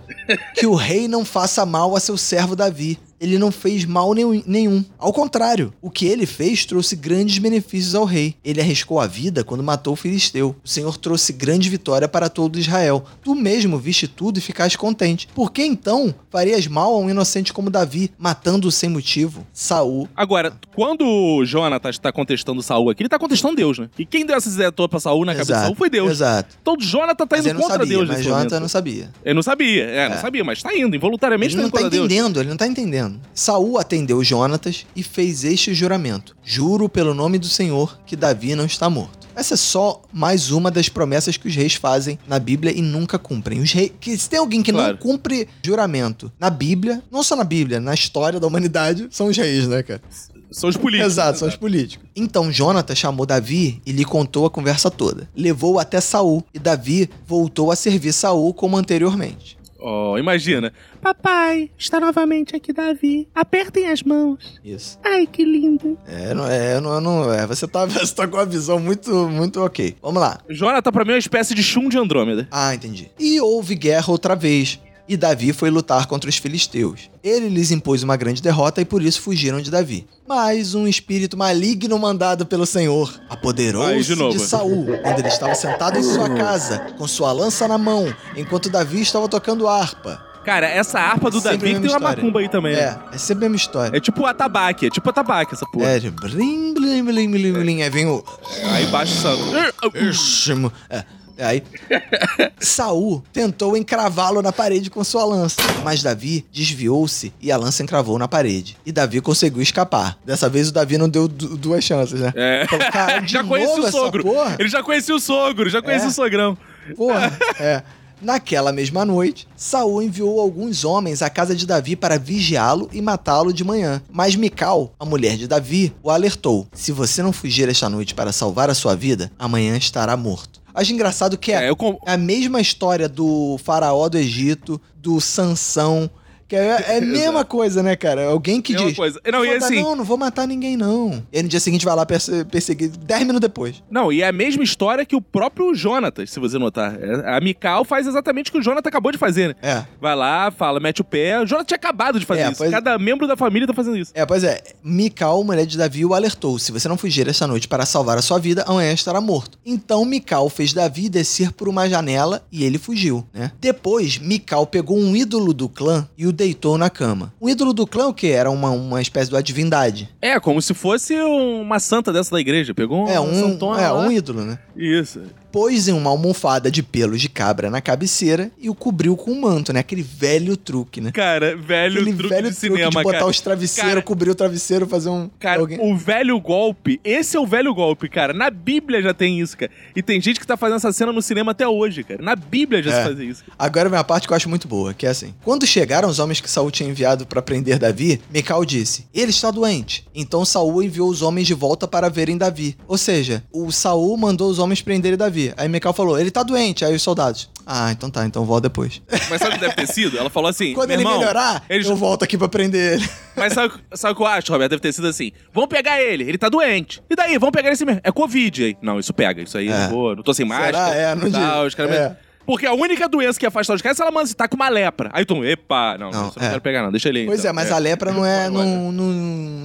que o rei não faça mal a seu servo Davi. Ele não fez mal nenhum-. Ao contrário, o que ele fez trouxe grandes benefícios ao rei. Ele arriscou a vida quando matou o filisteu. O Senhor trouxe grande vitória para todo Israel. Tu mesmo viste tudo e ficaste contente. Por que então farias mal a um inocente como Davi, matando-o sem motivo? Saul. Agora, quando Jonatas tá contestando Saul aqui, ele tá contestando Deus, né? E quem deu essa ideia toda pra Saul na cabeça de Saul foi Deus. Exato. Então o Jonatas tá Mas indo não contra sabia, Deus mas nesse Jonathan momento. não sabia. Ele não sabia, é, não É. sabia, mas tá indo, involuntariamente Ele tá não indo tá contra Deus. entendendo, ele não tá entendendo. Saul atendeu Jonatas e fez este juramento: Juro pelo nome do Senhor que Davi não está morto. Essa é só mais uma das promessas que os reis fazem na Bíblia e nunca cumprem. Os reis, que se tem alguém que não Claro. cumpre juramento na Bíblia, não só na Bíblia, na história da humanidade, são os reis, né, cara? São os políticos. Exato, são os políticos. Então Jonatas chamou Davi e lhe contou a conversa toda. Levou-o até Saul e Davi voltou a servir Saul como anteriormente. Oh, imagina. Papai, está novamente aqui Davi. Apertem as mãos. Isso. Ai, que lindo. É, não, é, não, não é. Você tá, você tá com uma visão muito, muito ok. Vamos lá. Jonathan, pra mim, é uma espécie de chum de Andrômeda. Ah, entendi. E houve guerra outra vez. E Davi foi lutar contra os filisteus. Ele lhes impôs uma grande derrota e por isso fugiram de Davi. Mas um espírito maligno mandado pelo Senhor apoderou-se de de Saul, quando ele estava sentado em sua casa, com sua lança na mão, enquanto Davi estava tocando harpa. Cara, essa harpa do a Davi tem uma macumba aí também. né? É, é sempre a mesma história. É tipo o atabaque, é tipo o atabaque essa porra. É, de blim, blim, blim, blim, blim. Aí vem o Aí baixa o santo. Último. É. Aí, Saul tentou encravá-lo na parede com sua lança, mas Davi desviou-se e a lança encravou na parede. E Davi conseguiu escapar. Dessa vez o Davi não deu duas chances, né? É. Cara, já conhecia o sogro. Ele já conhecia o sogro, já conhecia é. o sogrão. Porra, é. Naquela mesma noite, Saul enviou alguns homens à casa de Davi para vigiá-lo e matá-lo de manhã. Mas Mical, a mulher de Davi, o alertou: Se você não fugir esta noite para salvar a sua vida, amanhã estará morto. Acho engraçado que é, é com... a mesma história do faraó do Egito, do Sansão, que é, é a mesma coisa, né, cara? Alguém que mesma diz. Coisa. Não, e assim, não, não vou matar ninguém, não. E no dia seguinte vai lá perse perseguir 10 minutos depois. Não, e é a mesma história que o próprio Jonatas, se você notar. É, a Mikal faz exatamente o que o Jonatas acabou de fazer, né? É. Vai lá, fala, mete o pé. O Jonatas tinha acabado de fazer é, isso. Pois... Cada membro da família tá fazendo isso. É, pois é. Mikal, mulher de Davi, o alertou: se você não fugir esta noite para salvar a sua vida, amanhã estará morto. Então Mikal fez Davi descer por uma janela e ele fugiu, né? Depois, Mikal pegou um ídolo do clã e o deitou na cama. O ídolo do clã, o que? Era uma, uma espécie de divindade. É, como se fosse uma santa dessa da igreja. Pegou um, é, um, é, um ídolo, né? Isso pôs em uma almofada de pelos de cabra na cabeceira e o cobriu com um manto, né? Aquele velho truque, né? Cara, velho Aquele truque velho de truque cinema, de botar cara. os travesseiros, cara, cobrir o travesseiro, fazer um... Cara, alguém... o velho golpe, esse é o velho golpe, cara. Na Bíblia já tem isso, cara. E tem gente que tá fazendo essa cena no cinema até hoje, cara. Na Bíblia já é. se faz isso. Agora vem a parte que eu acho muito boa, que é assim. Quando chegaram os homens que Saul tinha enviado para prender Davi, Mical disse, ele está doente. Então Saul enviou os homens de volta para verem Davi. Ou seja, o Saul mandou os homens prenderem Davi. Aí Mical falou, ele tá doente. Aí os soldados, ah, então tá, então volta depois. Mas sabe o que deve ter sido? Ela falou assim: Quando ele irmão, melhorar, eles... eu volto aqui pra prender ele. Mas sabe, sabe o que eu acho, Roberto? Deve ter sido assim: vamos pegar ele, ele tá doente. E daí, vamos pegar esse mesmo. É Covid aí. Não, isso pega, isso aí, é. não vou, não tô sem máscara. Será? É, não tal, caras é. Porque a única doença que afasta os caras é ela manda, tá com uma lepra. Aí tu, epa, não, não, não, é. quero pegar não, deixa ele aí. Pois então. é, mas é. a lepra não é, não, não,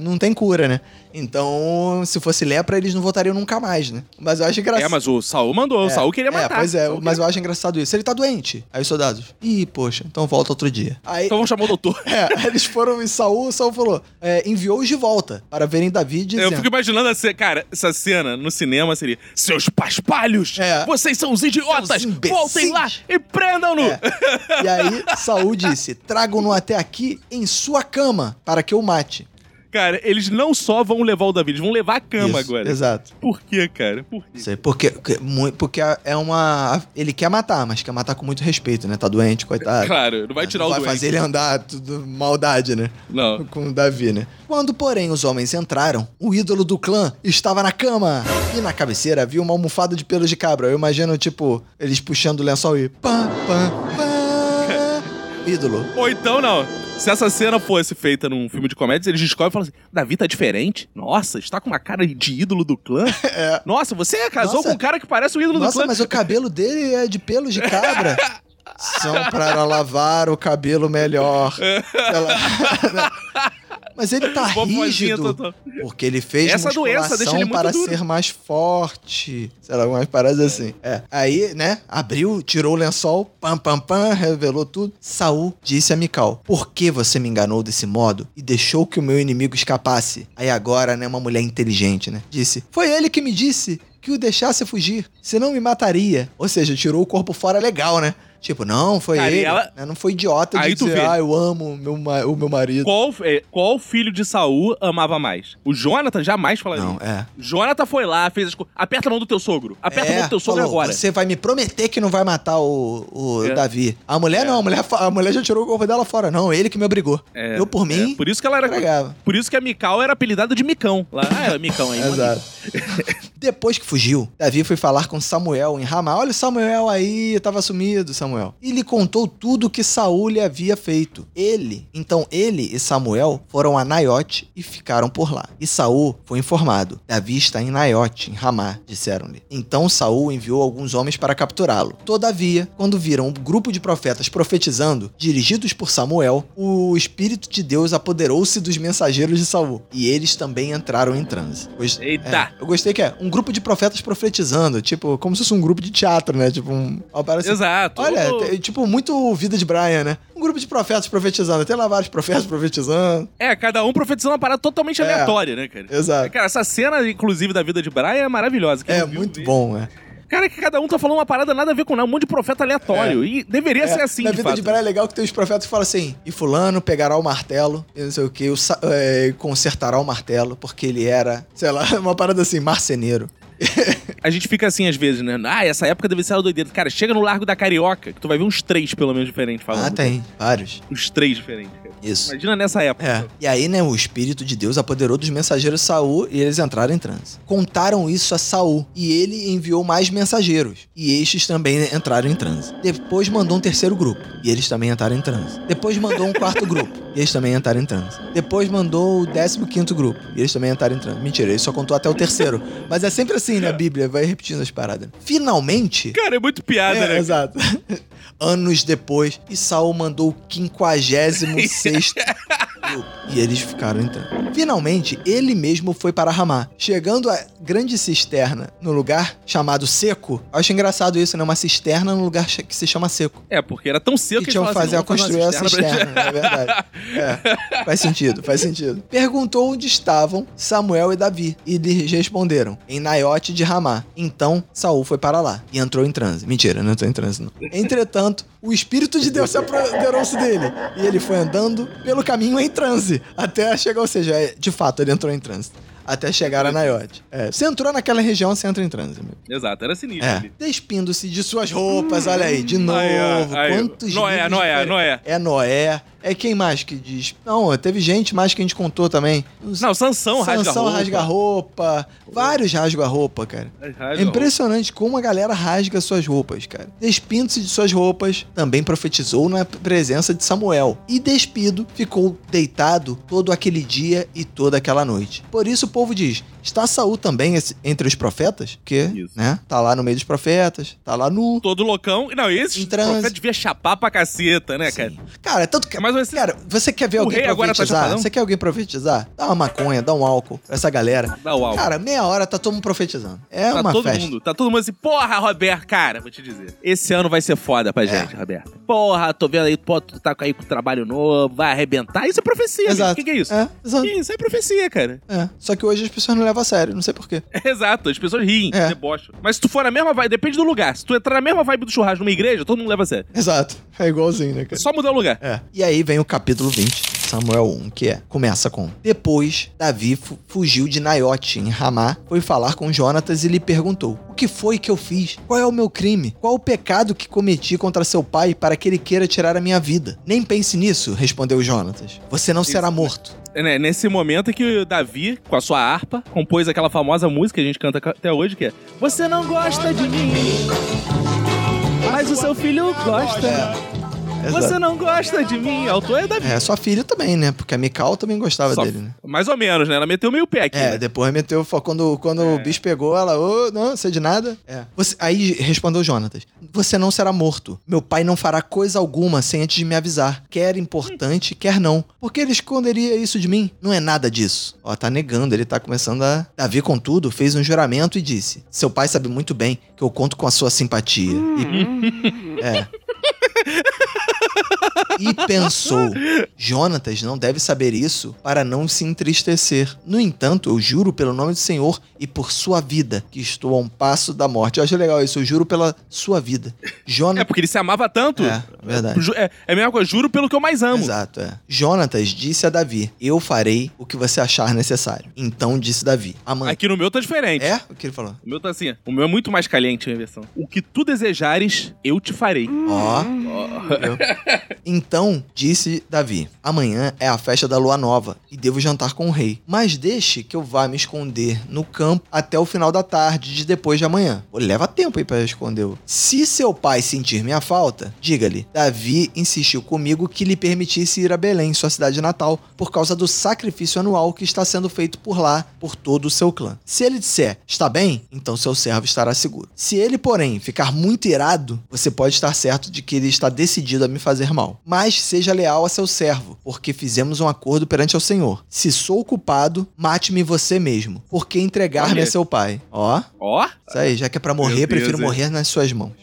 não tem cura, né? Então, se fosse lepra, eles não voltariam nunca mais, né? Mas eu acho engraçado. É, mas o Saul mandou, é, o Saul queria matar. É, pois é, mas eu acho engraçado isso. Ele tá doente. Aí os soldados, ih, poxa, então volta outro dia. Aí, então vamos chamar o doutor. É, eles foram em Saul, o Saul falou, é, enviou-os de volta para verem Davi dizendo... Eu fico imaginando, essa, cara, essa cena no cinema seria, seus paspalhos, é. vocês são os idiotas, voltem lá e prendam-no. É. E aí, Saul disse, tragam-no até aqui em sua cama para que eu mate. Cara, eles não só vão levar o Davi, eles vão levar a cama Isso, agora. Exato. Por quê, cara? Por quê? Sei, porque, porque é uma. Ele quer matar, mas quer matar com muito respeito, né? Tá doente, coitado. Claro, não vai tirar não o vai doente. fazer ele andar tudo maldade, né? Não. Com o Davi, né? Quando, porém, os homens entraram, o ídolo do clã estava na cama. E na cabeceira havia uma almofada de pelos de cabra. Eu imagino, tipo, eles puxando o lençol e. Pá, pá, pá. Ídolo. Ou então, não se essa cena fosse feita num filme de comédia, eles descobrem e falam assim: Davi tá diferente? Nossa, está com uma cara de ídolo do clã? É. Nossa, você casou Nossa. com um cara que parece o ídolo Nossa, do clã. Nossa, mas o cabelo dele é de pelos de cabra. São para lavar o cabelo melhor. Ela... Mas ele tá rígido porque ele fez Essa doença deixa ele para duro. ser mais forte. Sei lá, umas paradas assim. É. Aí, né, abriu, tirou o lençol, pam, pam, pam, revelou tudo. Saul disse a Mical, por que você me enganou desse modo e deixou que o meu inimigo escapasse? Aí agora, né, uma mulher inteligente, né, disse, foi ele que me disse que o deixasse fugir, senão me mataria. Ou seja, tirou o corpo fora legal, né? Tipo, não, foi Cara, ele. Ela... Né? Não foi idiota de Aí dizer, ah, eu amo meu, o meu marido. Qual, é, qual filho de Saul amava mais? O Jonathan jamais falaria. Não, é. Jonathan foi lá, fez as coisas. Aperta a mão do teu sogro. Aperta é, a mão do teu sogro falou, agora. Você vai me prometer que não vai matar o, o é. Davi. A mulher é. não, a mulher, a mulher já tirou o corpo dela fora. Não, ele que me obrigou. É. Eu, por mim. É. Por isso que ela era. Entregava. Por isso que a Mical era apelidada de Micão. Lá, ah, era Micão aí. Exato. Depois que fugiu, Davi foi falar com Samuel em Ramá. Olha o Samuel aí, tava sumido, Samuel. E lhe contou tudo o que Saul lhe havia feito. Ele, então ele e Samuel foram a Naiote e ficaram por lá. E Saul foi informado: Davi está em Naiote, em Ramá, disseram-lhe. Então Saul enviou alguns homens para capturá-lo. Todavia, quando viram um grupo de profetas profetizando, dirigidos por Samuel, o espírito de Deus apoderou-se dos mensageiros de Saul, e eles também entraram em transe. Pois, Eita! É, eu gostei que é um grupo de profetas profetizando, tipo, como se fosse um grupo de teatro, né? Tipo, um. Exato. Olha, tipo, muito vida de Brian, né? Um grupo de profetas profetizando. Tem lá vários profetas profetizando. É, cada um profetizando uma parada totalmente é, aleatória, né, cara? Exato. Cara, essa cena, inclusive, da vida de Brian é maravilhosa. É, muito bom, é. Cara, que cada um tá falando uma parada nada a ver com nada, um monte de profeta aleatório. É. E deveria é, ser assim, Na vida fato. de Bran é legal que tem os profetas que falam assim, e fulano pegará o martelo, e não sei o que, é, consertará o martelo, porque ele era, sei lá, uma parada assim, marceneiro. a gente fica assim às vezes, né? Ah, essa época deve ser a doideira. Cara, chega no Largo da Carioca, que tu vai ver uns três, pelo menos, diferentes falando. Ah, tem. Vários. Uns três diferentes. Isso. Imagina nessa época. É. E aí, né, o Espírito de Deus apoderou dos mensageiros Saul e eles entraram em transe. Contaram isso a Saul e ele enviou mais mensageiros. E estes também entraram em transe. Depois mandou um terceiro grupo e eles também entraram em transe. Depois mandou um quarto grupo e eles também entraram em transe. Depois mandou o décimo quinto grupo e eles também entraram em transe. Mentira, ele só contou até o terceiro. Mas é sempre assim, né, a Bíblia? Vai repetindo as paradas. Finalmente... Cara, é muito piada, é, né? Exato. Anos depois, e Saul mandou o quinquagésimo sexto e eles ficaram entrando. Finalmente, ele mesmo foi para Ramá. Chegando a grande cisterna no lugar chamado Seco. Eu acho engraçado isso, né? Uma cisterna no lugar que se chama Seco. É, porque era tão seco que, tinham que fazer assim, a construir a cisterna, é verdade. É, faz sentido, faz sentido. Perguntou onde estavam Samuel e Davi e lhes responderam: em Naiote de Ramá. Então Saul foi para lá e entrou em transe. Mentira, não entrou em transe não. Entretanto, o Espírito de Deus se apoderou-se dele e ele foi andando pelo caminho em transe até chegar, ou seja, é, de fato ele entrou em transe até chegar a Nayote. É, você entrou naquela região, você entra em transe. Amigo. Exato, era sinistro. É. Despindo-se de suas roupas, olha aí, de novo. Aí, aí, quantos Noé, Noé, Noé. É Noé. É quem mais que diz? Não, teve gente mais que a gente contou também. Não, Sansão rasga Sansão roupa. rasga roupa. Vários rasgam a roupa, cara. É, é impressionante como a galera rasga suas roupas, cara. Despindo-se de suas roupas, também profetizou na presença de Samuel. E despido, ficou deitado todo aquele dia e toda aquela noite. Por isso o povo diz: Está Saul também entre os profetas? Que, Isso. né? Tá lá no meio dos profetas, tá lá nu. Todo loucão. Não, esse profeta devia chapar pra caceta, né, Sim. cara? Cara, tanto que. Mas você... Cara, você quer ver alguém tá profetizar? Tá você quer alguém profetizar? Dá uma maconha, dá um álcool essa galera. Dá o álcool. Cara, meia hora tá todo mundo profetizando. É tá uma todo festa. Mundo, tá todo mundo assim, porra, Roberto, cara, vou te dizer. Esse ano vai ser foda pra é. gente, Roberto. Porra, tô vendo aí, pô, tu tá aí com trabalho novo, vai arrebentar. Isso é profecia. Exato. O que, que, é isso? É, exato. Isso é profecia, cara. É. Só que hoje as pessoas não levam a sério, não sei porquê. Exato, as pessoas riem, é. debocham. Mas se tu for na mesma vibe, depende do lugar. Se tu entrar na mesma vibe do churrasco numa igreja, todo mundo leva a sério. Exato. É igualzinho, né, cara? Só mudar o lugar. É. E aí vem o capítulo 20. Samuel 1, que é, começa com: Depois, Davi fugiu de Naiote, em Ramá, foi falar com Jonatas e lhe perguntou: O que foi que eu fiz? Qual é o meu crime? Qual o pecado que cometi contra seu pai para que ele queira tirar a minha vida? Nem pense nisso, respondeu Jonatas. Você não Isso. será morto. É, né, nesse momento é que o Davi, com a sua harpa, compôs aquela famosa música que a gente canta até hoje, que é Você não gosta de mim, mas o seu filho gosta. É. Você não gosta de mim. A autor é da É, sua filha também, né? Porque a Mikal também gostava Só, dele, né? Mais ou menos, né? Ela meteu meio pé aqui. É, né? depois meteu. Quando, quando é. o bicho pegou, ela, ô, oh, não, sei de nada. É. Você, aí respondeu Jonatas: Você não será morto. Meu pai não fará coisa alguma sem antes de me avisar. Quer importante, quer não. Por que ele esconderia isso de mim? Não é nada disso. Ó, tá negando, ele tá começando a. Davi, contudo, fez um juramento e disse: Seu pai sabe muito bem que eu conto com a sua simpatia. E... é. E pensou: Jonatas não deve saber isso para não se entristecer. No entanto, eu juro pelo nome do Senhor e por sua vida que estou a um passo da morte. Eu acho legal isso, eu juro pela sua vida. Jonatas... É porque ele se amava tanto. É, verdade. É, é a mesma coisa, juro pelo que eu mais amo. Exato, é. Jonatas disse a Davi: Eu farei o que você achar necessário. Então disse Davi: Amanhã. Aqui no meu tá diferente. É? O que ele falou? O meu tá assim. O meu é muito mais caliente a versão. O que tu desejares, eu te farei. Ó. Oh. Então disse Davi: Amanhã é a festa da lua nova e devo jantar com o rei. Mas deixe que eu vá me esconder no campo até o final da tarde de depois de amanhã. Pô, leva tempo aí para esconder. Se seu pai sentir minha falta, diga-lhe: Davi insistiu comigo que lhe permitisse ir a Belém, sua cidade natal, por causa do sacrifício anual que está sendo feito por lá por todo o seu clã. Se ele disser: Está bem, então seu servo estará seguro. Se ele, porém, ficar muito irado, você pode estar certo de que ele está decidido a me fazer mal. Mas seja leal a seu servo, porque fizemos um acordo perante o Senhor. Se sou culpado, mate-me você mesmo, porque entregar-me a seu pai. Ó. Ó. Isso aí, já que é pra morrer, prefiro morrer nas suas mãos.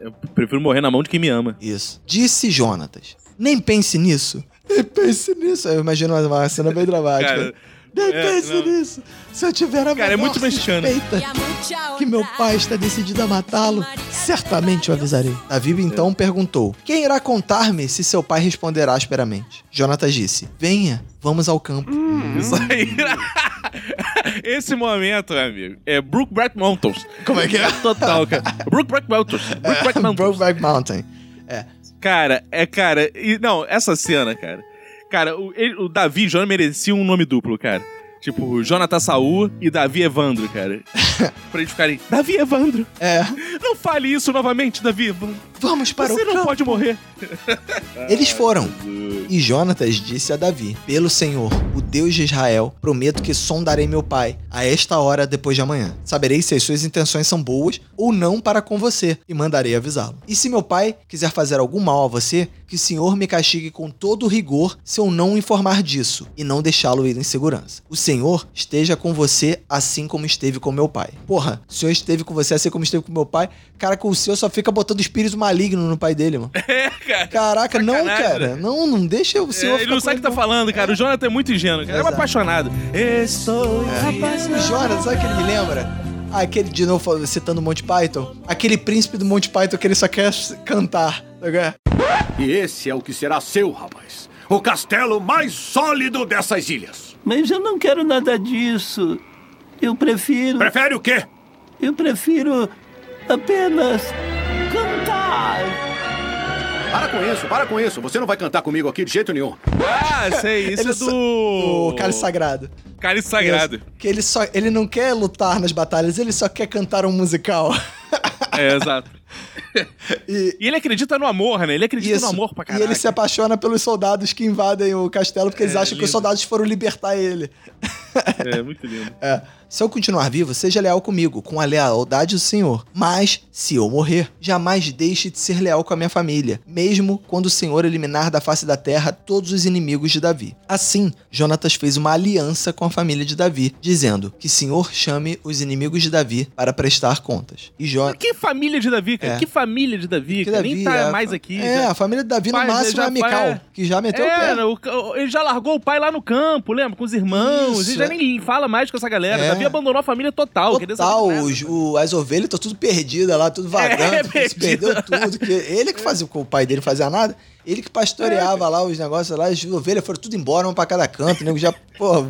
Eu prefiro morrer na mão de quem me ama. Isso. Disse Jonatas. Nem pense nisso. Nem pense nisso. Eu imagino uma cena bem dramática. Cara, Nem é, pense não. nisso. Se eu tiver a Cara, é muito mexicano. que meu pai está decidido a matá-lo, certamente o avisarei. Davi então é. perguntou: Quem irá contar-me se seu pai responderá asperamente? Jonatas disse: Venha, vamos ao campo. Hum, isso aí. Esse momento, meu amigo, é Brookback Mountains. Como é que é? Total, cara. Brookback Mountains. Brookback Mountains. Brookback Mountain. É. Cara, é, cara. E, não, essa cena, cara. Cara, o, ele, o Davi Jonas mereciam um nome duplo, cara. Tipo, Jonathan Saul e Davi Evandro, cara. pra eles ficarem, Davi Evandro. É. Não fale isso novamente, Davi Evandro. Vamos para Você o Você não pode morrer. Eles foram. E Jonatas disse a Davi: Pelo Senhor, o Deus de Israel, prometo que sondarei meu pai a esta hora depois de amanhã. Saberei se as suas intenções são boas ou não para com você e mandarei avisá-lo. E se meu pai quiser fazer algum mal a você, que o Senhor me castigue com todo rigor se eu não informar disso e não deixá-lo ir em segurança. O Senhor esteja com você assim como esteve com meu pai. Porra, o Senhor esteve com você assim como esteve com meu pai. Cara, com o Senhor só fica botando espírito maligno no pai dele, mano. É, cara. Caraca, não, cara. Né? Não, não deixa o Senhor é, Ele não sabe o que tá falando, cara. É. O Jonathan é muito ingênuo, cara. Ele é apaixonado. Estou é. apaixonado. O Jonathan, sabe o que ele me lembra? Ah, aquele, de novo, citando o Monty Python. Aquele príncipe do Monty Python que ele só quer cantar. Tá e esse é o que será seu, rapaz. O castelo mais sólido dessas ilhas. Mas eu não quero nada disso. Eu prefiro. Prefere o quê? Eu prefiro apenas. Para com isso, para com isso. Você não vai cantar comigo aqui de jeito nenhum. Ah, sei, isso ele é do. O Cálice Sagrado. Cálice Sagrado. Isso. Que ele só. Ele não quer lutar nas batalhas, ele só quer cantar um musical. É, exato. E, e, ele acredita no amor, né? Ele acredita isso. no amor pra caralho. E ele se apaixona pelos soldados que invadem o castelo porque é, eles acham lindo. que os soldados foram libertar ele. É, muito lindo. É. Se eu continuar vivo, seja leal comigo, com a lealdade do Senhor. Mas, se eu morrer, jamais deixe de ser leal com a minha família, mesmo quando o Senhor eliminar da face da terra todos os inimigos de Davi. Assim, Jonatas fez uma aliança com a família de Davi, dizendo que o Senhor chame os inimigos de Davi para prestar contas. E jo... Que família de Davi, cara? É. Que família de Davi, cara? Davi, Nem tá é, mais aqui. É, já... a família de Davi no pai, máximo é Mical, é... que já meteu é, o pé. O, ele já largou o pai lá no campo, lembra? Com os irmãos. Isso, já nem fala mais com essa galera. É. Davi abandonou a família total. Total, os, o, as ovelhas estão tudo perdidas lá, tudo vagando. É, se perdeu tudo. Que ele que fazia, o pai dele fazia nada. Ele que pastoreava é. lá os negócios lá, as ovelhas foram tudo embora, uma pra cada canto, né? Já, pô,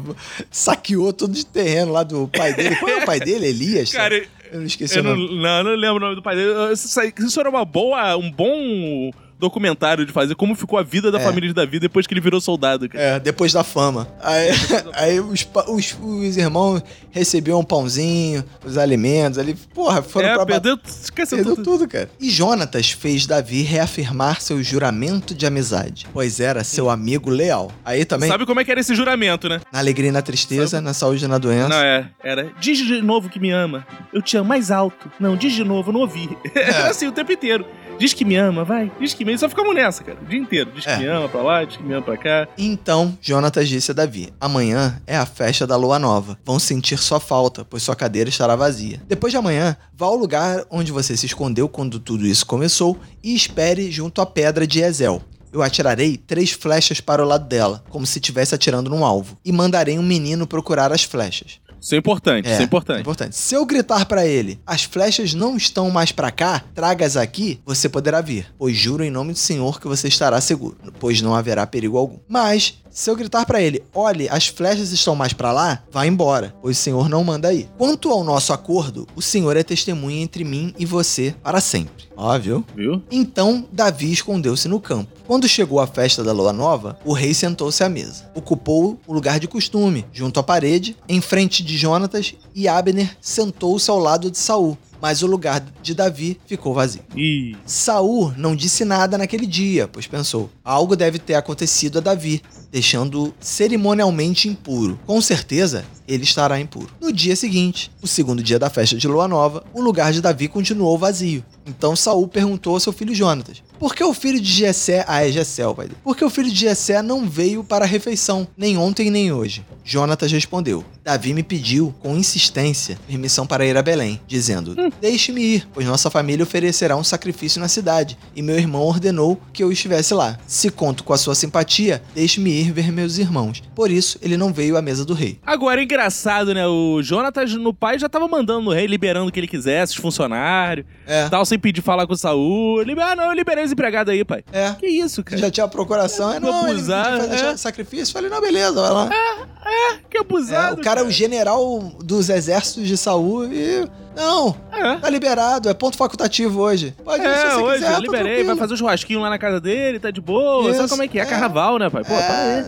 saqueou tudo de terreno lá do pai dele. Qual é o pai dele? Elias? Cara, eu não esqueci eu o. Não, não, não lembro o nome do pai dele. Isso, isso era uma boa, um bom documentário de fazer como ficou a vida da é. família de Davi depois que ele virou soldado. Cara. É, depois da fama. Aí, aí os, os, os, irmãos recebiam um pãozinho, os alimentos ali. Porra, foram é, pra perdeu, esqueceu perdeu tudo. tudo, cara. E Jonatas fez Davi reafirmar seu juramento de amizade, pois era seu amigo leal. Aí também. Sabe como é que era esse juramento, né? Na alegria e na tristeza, Sabe? na saúde e na doença. Não, é. Era. Diz de novo que me ama. Eu te amo mais alto. Não, diz de novo, eu não ouvi. É. Era assim o tempo inteiro. Diz que me ama, vai. Diz que me ama. Só ficamos nessa, cara. O dia inteiro. Diz é. que me ama pra lá, diz que me ama pra cá. Então, Jonatas disse a Davi: Amanhã é a festa da lua nova. Vão sentir sua falta, pois sua cadeira estará vazia. Depois de amanhã, vá ao lugar onde você se escondeu quando tudo isso começou e espere junto à pedra de Ezel. Eu atirarei três flechas para o lado dela, como se estivesse atirando num alvo, e mandarei um menino procurar as flechas. Isso é importante, é, isso é importante. É importante. Se eu gritar para ele, as flechas não estão mais para cá, tragas aqui, você poderá vir, pois juro em nome do Senhor que você estará seguro, pois não haverá perigo algum. Mas se eu gritar para ele, olhe, as flechas estão mais para lá, vá embora, pois o Senhor não manda ir. Quanto ao nosso acordo, o Senhor é testemunha entre mim e você para sempre. Ó, viu? Viu? Então Davi escondeu-se no campo. Quando chegou a festa da lua nova, o rei sentou-se à mesa. Ocupou o lugar de costume, junto à parede, em frente de Jonatas, e Abner sentou-se ao lado de Saul mas o lugar de Davi ficou vazio. E... Saul não disse nada naquele dia, pois pensou: algo deve ter acontecido a Davi, deixando cerimonialmente impuro. Com certeza, ele estará impuro. No dia seguinte, o segundo dia da festa de lua nova, o lugar de Davi continuou vazio. Então Saul perguntou ao seu filho Jonatas: Porque o filho de Jessé... Ah, é Jessé o pai dele. Porque o filho de Jessé não veio para a refeição, nem ontem nem hoje. Jonatas respondeu. Davi me pediu, com insistência, permissão para ir a Belém, dizendo: hum. Deixe-me ir, pois nossa família oferecerá um sacrifício na cidade, e meu irmão ordenou que eu estivesse lá. Se conto com a sua simpatia, deixe-me ir ver meus irmãos. Por isso, ele não veio à mesa do rei. Agora, é engraçado, né? O Jonatas, no pai, já tava mandando no rei, liberando o que ele quisesse, os funcionários, é. tal, sem pedir falar com o Saul. Ah, não, eu liberei os empregados aí, pai. É. Que isso, cara? Já tinha a procuração, é, não, abusar, ele fazer é. sacrifício. Falei, não, beleza, vai lá. É, é, que abusado. É, o cara é o general dos exércitos de Saul e não, é. tá liberado, é ponto facultativo hoje. Pode ir é, se você hoje, quiser, eu liberei, vai fazer um churrasquinho lá na casa dele, tá de boa. Isso, Sabe como é que é? é. Carnaval, né, pai? Pô, é,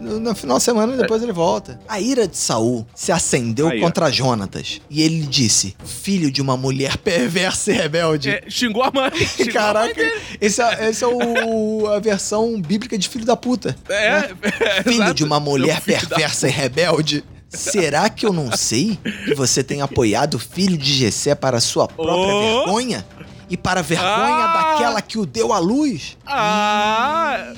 No final de semana, depois ele volta. A ira de Saul se acendeu aí, contra ó. Jonatas. E ele disse, filho de uma mulher perversa e rebelde. É, xingou a mãe. Xingou Caraca, a mãe esse é, esse é o, a versão bíblica de filho da puta. É, né? é Filho de uma mulher perversa e rebelde. Será que eu não sei que você tem apoiado o filho de Gessé para sua própria oh. vergonha? E para a vergonha ah. daquela que o deu à luz? Ah!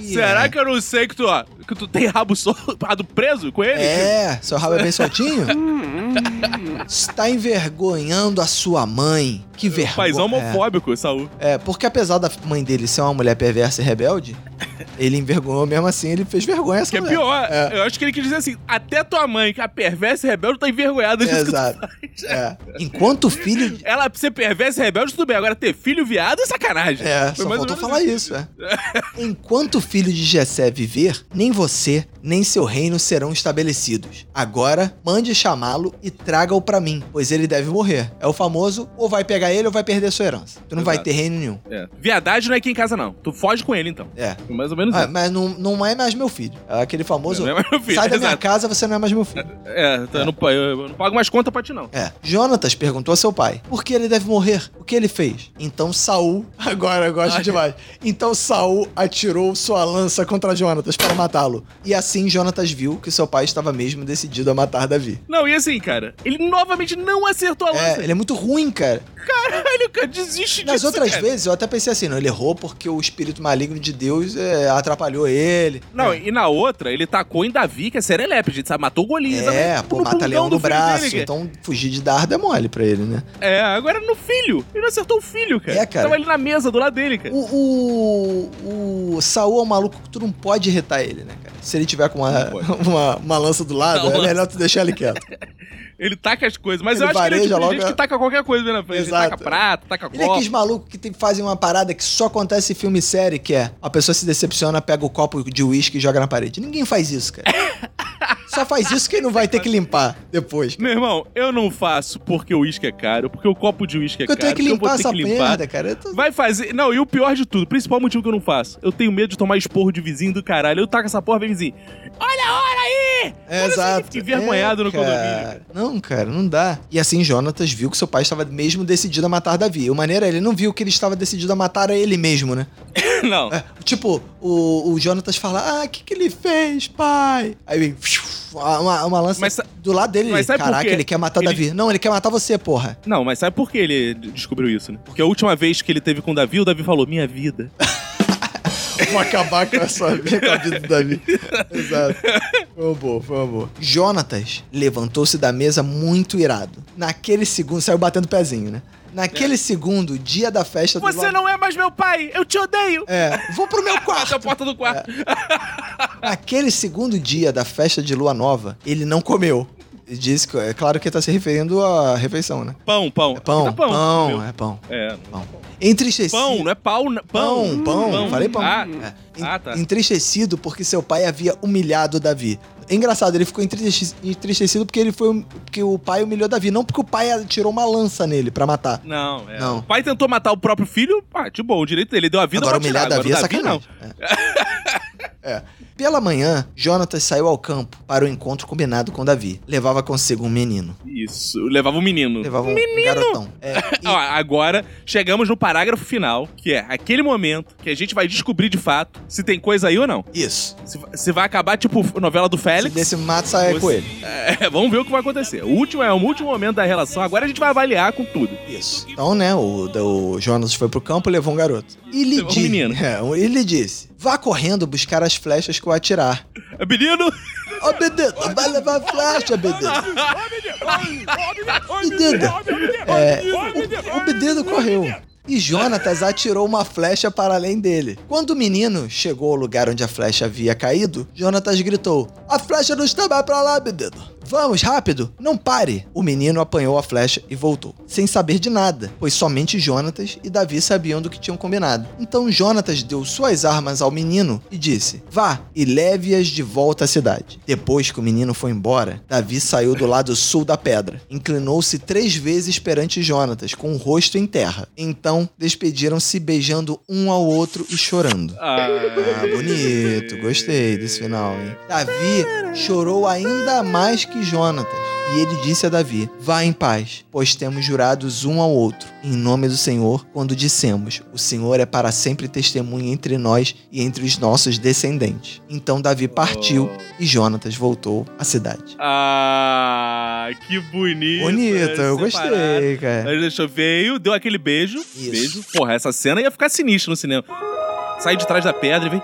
E... Será que eu não sei que tu, ó, que tu tem rabo, solto, rabo preso com ele? É, seu rabo é bem soltinho? Está envergonhando a sua mãe. Que vergonha. Paizão homofóbico, é. Saul. É, porque apesar da mãe dele ser uma mulher perversa e rebelde, ele envergonhou mesmo assim, ele fez vergonha essa Que é mulher. é pior. É. Eu acho que ele quis dizer assim, até tua mãe, que é perversa e rebelde, tá envergonhada disso Exato. É. Enquanto filho... Ela ser perversa e rebelde, tudo bem. Agora ter filho viado é sacanagem. É, Foi só faltou falar assim. isso, é. Enquanto filho de Jessé viver, nem você, nem seu reino serão estabelecidos. Agora, mande chamá-lo e traga-o para mim, pois ele deve morrer. É o famoso, ou vai pegar ele ou vai perder sua herança. Tu não Exato. vai ter reino nenhum. É. Viadagem não é aqui em casa, não. Tu foge com ele, então. É. Mais ou menos ah, Mas não, não é mais meu filho. É aquele famoso, não é mais meu filho. sai da minha casa, você não é mais meu filho. É, é. Eu, não, eu não pago mais conta pra ti, não. É. Jonatas perguntou a seu pai, por que ele deve morrer? O que ele fez? Então Saul, agora eu gosto Ai. demais. Então Saul atirou sua lança contra Jonatas para matá-lo. E assim Jonatas viu que seu pai estava mesmo decidido a matar Davi. Não, e assim, cara, ele novamente não acertou a é, lança. É, ele é muito ruim, cara. Caralho, cara, desiste Nas disso, outras cara. vezes eu até pensei assim, não, ele errou porque o espírito maligno de Deus é, atrapalhou ele. Não, é. e na outra, ele tacou em Davi, que é serelepe, sabe? Matou Golias. É, né? pô, mata leão no braço. Dele, então fugir de dardo é mole pra ele, né? É, agora no filho. Ele não acertou o filho, cara. É, cara. Tava ali na mesa do lado dele, cara. O, o, o Saul é um maluco que tu não pode irritar ele, né, cara? Se ele tiver com uma, uma, uma, lança do lado, não, é melhor tu deixar ele quieto. Ele taca as coisas, mas ele eu acho que ele é tipo logo... gente que taca qualquer coisa na frente. Exato. Ele taca prato, taca copo. Ele é aqueles malucos que tem, fazem uma parada que só acontece em filme e série, que é a pessoa se decepciona, pega o copo de uísque e joga na parede. Ninguém faz isso, cara. Só faz isso que não vai ter que limpar depois. Cara. Meu irmão, eu não faço porque o uísque é caro, porque o copo de uísque é caro. Eu tenho que limpar essa que limpar. merda, cara. Tô... Vai fazer. Não, e o pior de tudo, o principal motivo que eu não faço. Eu tenho medo de tomar esporro de vizinho do caralho. Eu taco essa porra, vem vizinho. Olha a hora aí! É, exato. Fiquei envergonhado é, no condomínio. Não, cara, não dá. E assim, Jonatas viu que seu pai estava mesmo decidido a matar Davi. O maneira, ele não viu que ele estava decidido a matar a ele mesmo, né? não. É, tipo, o, o Jonatas fala: Ah, o que, que ele fez, pai? Aí vem uma, uma lança mas, do lado dele. Mas Caraca, ele quer matar ele... Davi. Não, ele quer matar você, porra. Não, mas sabe por que ele descobriu isso, né? Porque a última vez que ele teve com o Davi, o Davi falou: Minha vida. Vou acabar com a sua vida, com a vida do Davi. Exato. Foi uma boa, foi uma boa. Jonatas levantou-se da mesa muito irado. Naquele segundo, saiu batendo pezinho, né? Naquele é. segundo, dia da festa Você do Você não é mais meu pai! Eu te odeio! É, vou pro meu quarto! a porta do quarto. É. Naquele segundo dia da festa de lua nova, ele não comeu. Disse que, é claro que ele tá se referindo à refeição, né? Pão, pão. É pão, pão, pão, é pão. É, pão. Entristecido. Pão, não é pau, não. Pão, pão, pão. Falei pão. Ah, é. ah, tá. Entristecido porque seu pai havia humilhado Davi. É engraçado, ele ficou entristecido porque ele foi porque o pai humilhou Davi, não porque o pai tirou uma lança nele para matar. Não, é. não. O pai tentou matar o próprio filho, ah, de boa, o direito dele, deu a vida Agora humilhar tirar. Davi Agora, é sacanagem. Davi, não. É. é. Pela manhã, Jonatas saiu ao campo para o encontro combinado com Davi. Levava consigo um menino. Isso, levava um menino. Levava um menino. garotão. É, e... Ó, agora chegamos no parágrafo final, que é aquele momento que a gente vai descobrir de fato se tem coisa aí ou não. Isso. Se, se vai acabar, tipo, novela do Félix. Se desse mato sai com ele. É, vamos ver o que vai acontecer. O último é o último momento da relação. Agora a gente vai avaliar com tudo. Isso. Então, né, o, o Jonas foi pro campo e levou um garoto. E lhe, um menino. É, ele disse: vá correndo buscar as flechas que eu atirar. É menino? Ô, oh, menino, vai levar flecha, menino. Menino, é, o, o menino correu. E Jonatas atirou uma flecha para além dele. Quando o menino chegou ao lugar onde a flecha havia caído, Jonatas gritou: A flecha não está mais para lá, menino. Vamos, rápido! Não pare! O menino apanhou a flecha e voltou, sem saber de nada, pois somente Jonatas e Davi sabiam do que tinham combinado. Então Jonatas deu suas armas ao menino e disse: Vá e leve-as de volta à cidade. Depois que o menino foi embora, Davi saiu do lado sul da pedra, inclinou-se três vezes perante Jonatas, com o rosto em terra. Então despediram-se beijando um ao outro e chorando. Ah, ah bonito, gostei desse final, hein? Davi chorou ainda mais que Jonatas. E ele disse a Davi: Vá em paz, pois temos jurados um ao outro, em nome do Senhor, quando dissemos: O Senhor é para sempre testemunha entre nós e entre os nossos descendentes. Então Davi partiu oh. e Jonatas voltou à cidade. Ah, que bonito. Bonito, eu gostei, cara. Ele deixou, veio, deu aquele beijo. Isso. Beijo. Porra, essa cena ia ficar sinistra no cinema. Sai de trás da pedra e vem.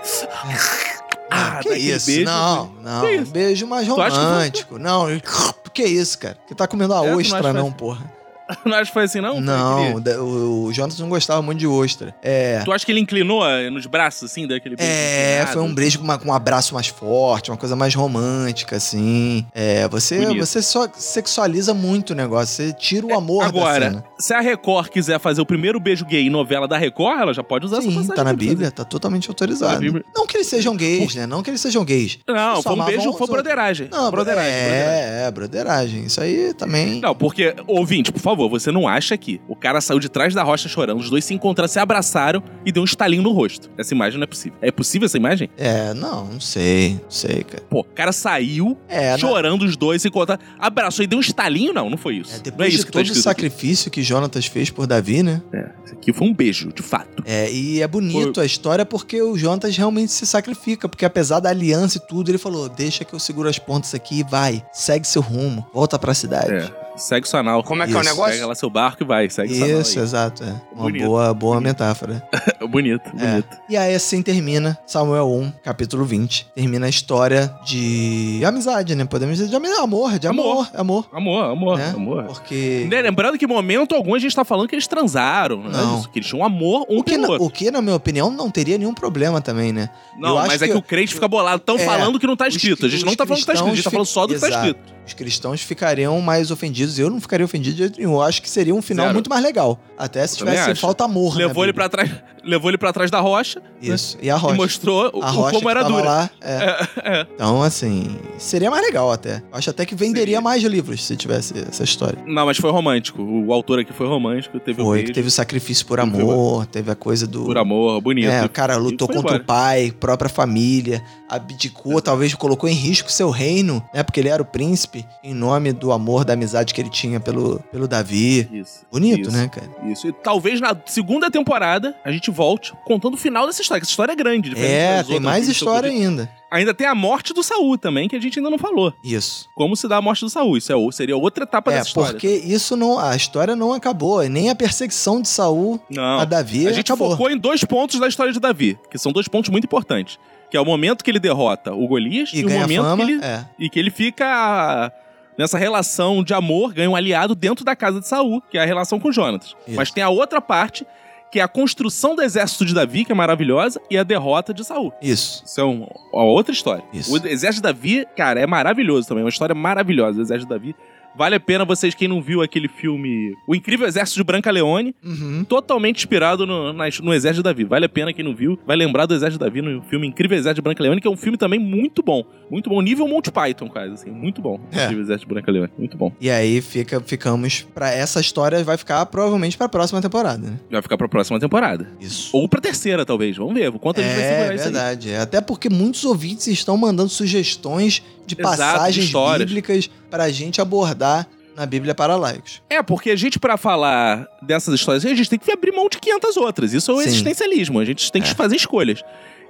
Ah, que isso? Beijo, não, não. Isso? Beijo mais romântico. Não, que isso, cara? Que tá comendo a é, ostra, não, porra. não acha que foi assim, não? Não, o, o Jonathan não gostava muito de ostra. É. Tu acha que ele inclinou eh, nos braços, assim, daquele beijo? É, foi um beijo com, uma, com um abraço mais forte, uma coisa mais romântica, assim. É, você, você só sexualiza muito o negócio, você tira o é, amor é, Agora, se a Record quiser fazer o primeiro beijo gay em novela da Record, ela já pode usar Sim, essa tá na Bíblia, tá totalmente autorizado. Tá não que eles sejam gays, né? Não que eles sejam gays. Não, foi um beijo, foi broderagem. Não, broderagem. É, broderagem. é, broderagem. Isso aí também... Não, porque, ouvinte, por favor, você não acha aqui. O cara saiu de trás da rocha chorando, os dois se encontraram, se abraçaram e deu um estalinho no rosto. Essa imagem não é possível. É possível essa imagem? É, não, não sei. Não sei, cara. Pô, o cara saiu é, chorando, não... os dois se encontraram, abraçou e deu um estalinho? Não, não foi isso. É, depois é isso de que tá todo tá o sacrifício aqui. que Jonatas fez por Davi, né? É, isso aqui foi um beijo, de fato. É, e é bonito foi... a história porque o Jonatas realmente se sacrifica, porque apesar da aliança e tudo, ele falou: deixa que eu seguro as pontas aqui e vai, segue seu rumo, volta pra cidade. É segue o anal. Como é que Isso. é o negócio? Pega lá seu barco e vai, segue Isso, o anal. Isso, exato. É. Uma bonito. boa, boa bonito. metáfora. bonito, é. bonito. E aí assim termina Samuel 1, capítulo 20. Termina a história de amizade, né? Podemos dizer de amor, de amor, amor. Amor, amor, né? amor. Porque... Né, lembrando que em momento algum a gente tá falando que eles transaram, né? não. que eles tinham amor um o que, pelo outro. O que, na minha opinião, não teria nenhum problema também, né? Não, mas é que, que o crente fica bolado. Estão é, falando que não tá escrito. A gente não tá falando que tá escrito, a gente tá falando só do que tá escrito. Os cristãos ficariam mais ofendidos. Eu não ficaria ofendido de jeito nenhum. Eu acho que seria um final Zero. muito mais legal. Até se tivesse falta amor. Levou ele para trás levou ele para trás da rocha. Né? Isso. Né? E a rocha. E mostrou a rocha como era dura. Lá, é. É, é. Então, assim, seria mais legal até. Acho até que venderia Sim. mais livros se tivesse essa história. Não, mas foi romântico. O autor aqui foi romântico. Teve foi, que teve o sacrifício por amor, teve a coisa do. Por amor, bonito. É, o cara lutou contra embora. o pai, própria família, abdicou, talvez colocou em risco seu reino, né? Porque ele era o príncipe, em nome do amor, da amizade que ele tinha pelo, pelo Davi. Isso. Bonito, isso, né, cara? Isso. E talvez na segunda temporada a gente volte contando o final dessa história, essa história é grande. É, tem mais história ainda. Ainda tem a morte do Saul também, que a gente ainda não falou. Isso. Como se dá a morte do Saul. Isso é, seria outra etapa é, dessa história. porque isso não. A história não acabou. Nem a perseguição de Saul não. a Davi. A gente acabou. focou em dois pontos da história de Davi, que são dois pontos muito importantes. Que é o momento que ele derrota o Golias e, e o momento fama, que ele. É. E que ele fica nessa relação de amor, ganha um aliado dentro da casa de Saul, que é a relação com Jonatas. Mas tem a outra parte que é a construção do exército de Davi, que é maravilhosa, e a derrota de Saul. Isso. Isso é uma, outra história. Isso. O exército de Davi, cara, é maravilhoso também. É uma história maravilhosa. O exército de Davi Vale a pena vocês, quem não viu aquele filme O Incrível Exército de Branca Leone, Uhum. totalmente inspirado no, no Exército de Davi. Vale a pena quem não viu, vai lembrar do Exército de Davi no filme Incrível Exército de Branca Leone, que é um filme também muito bom. Muito bom, nível Monty Python, quase, assim, muito bom. É. Incrível Exército de Branca Leone, muito bom. E aí fica, ficamos pra essa história vai ficar provavelmente pra próxima temporada, né? Vai ficar pra próxima temporada. Isso. Ou pra terceira, talvez. Vamos ver. Quanto a gente vai segurar É isso aí. verdade. É, Até porque muitos ouvintes estão mandando sugestões de Exato, passagens histórias. bíblicas pra gente abordar na Bíblia para laicos. É, porque a gente, pra falar dessas histórias, a gente tem que abrir mão de 500 outras. Isso é o Sim. existencialismo. A gente tem que É. fazer escolhas.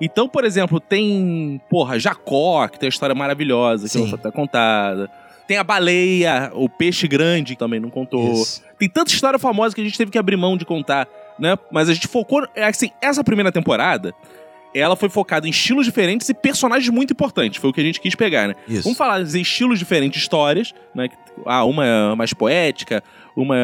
Então, por exemplo, tem, porra, Jacó, que tem uma história maravilhosa, que Sim. não foi até contada. Tem a baleia, o peixe grande, que também não contou. Isso. Tem tanta história famosa que a gente teve que abrir mão de contar, né? Mas a gente focou. É assim, essa primeira temporada, ela foi focada em estilos diferentes e personagens muito importantes. Foi o que a gente quis pegar, né? Isso. Vamos falar de estilos diferentes de histórias, né? Ah, uma é mais poética, uma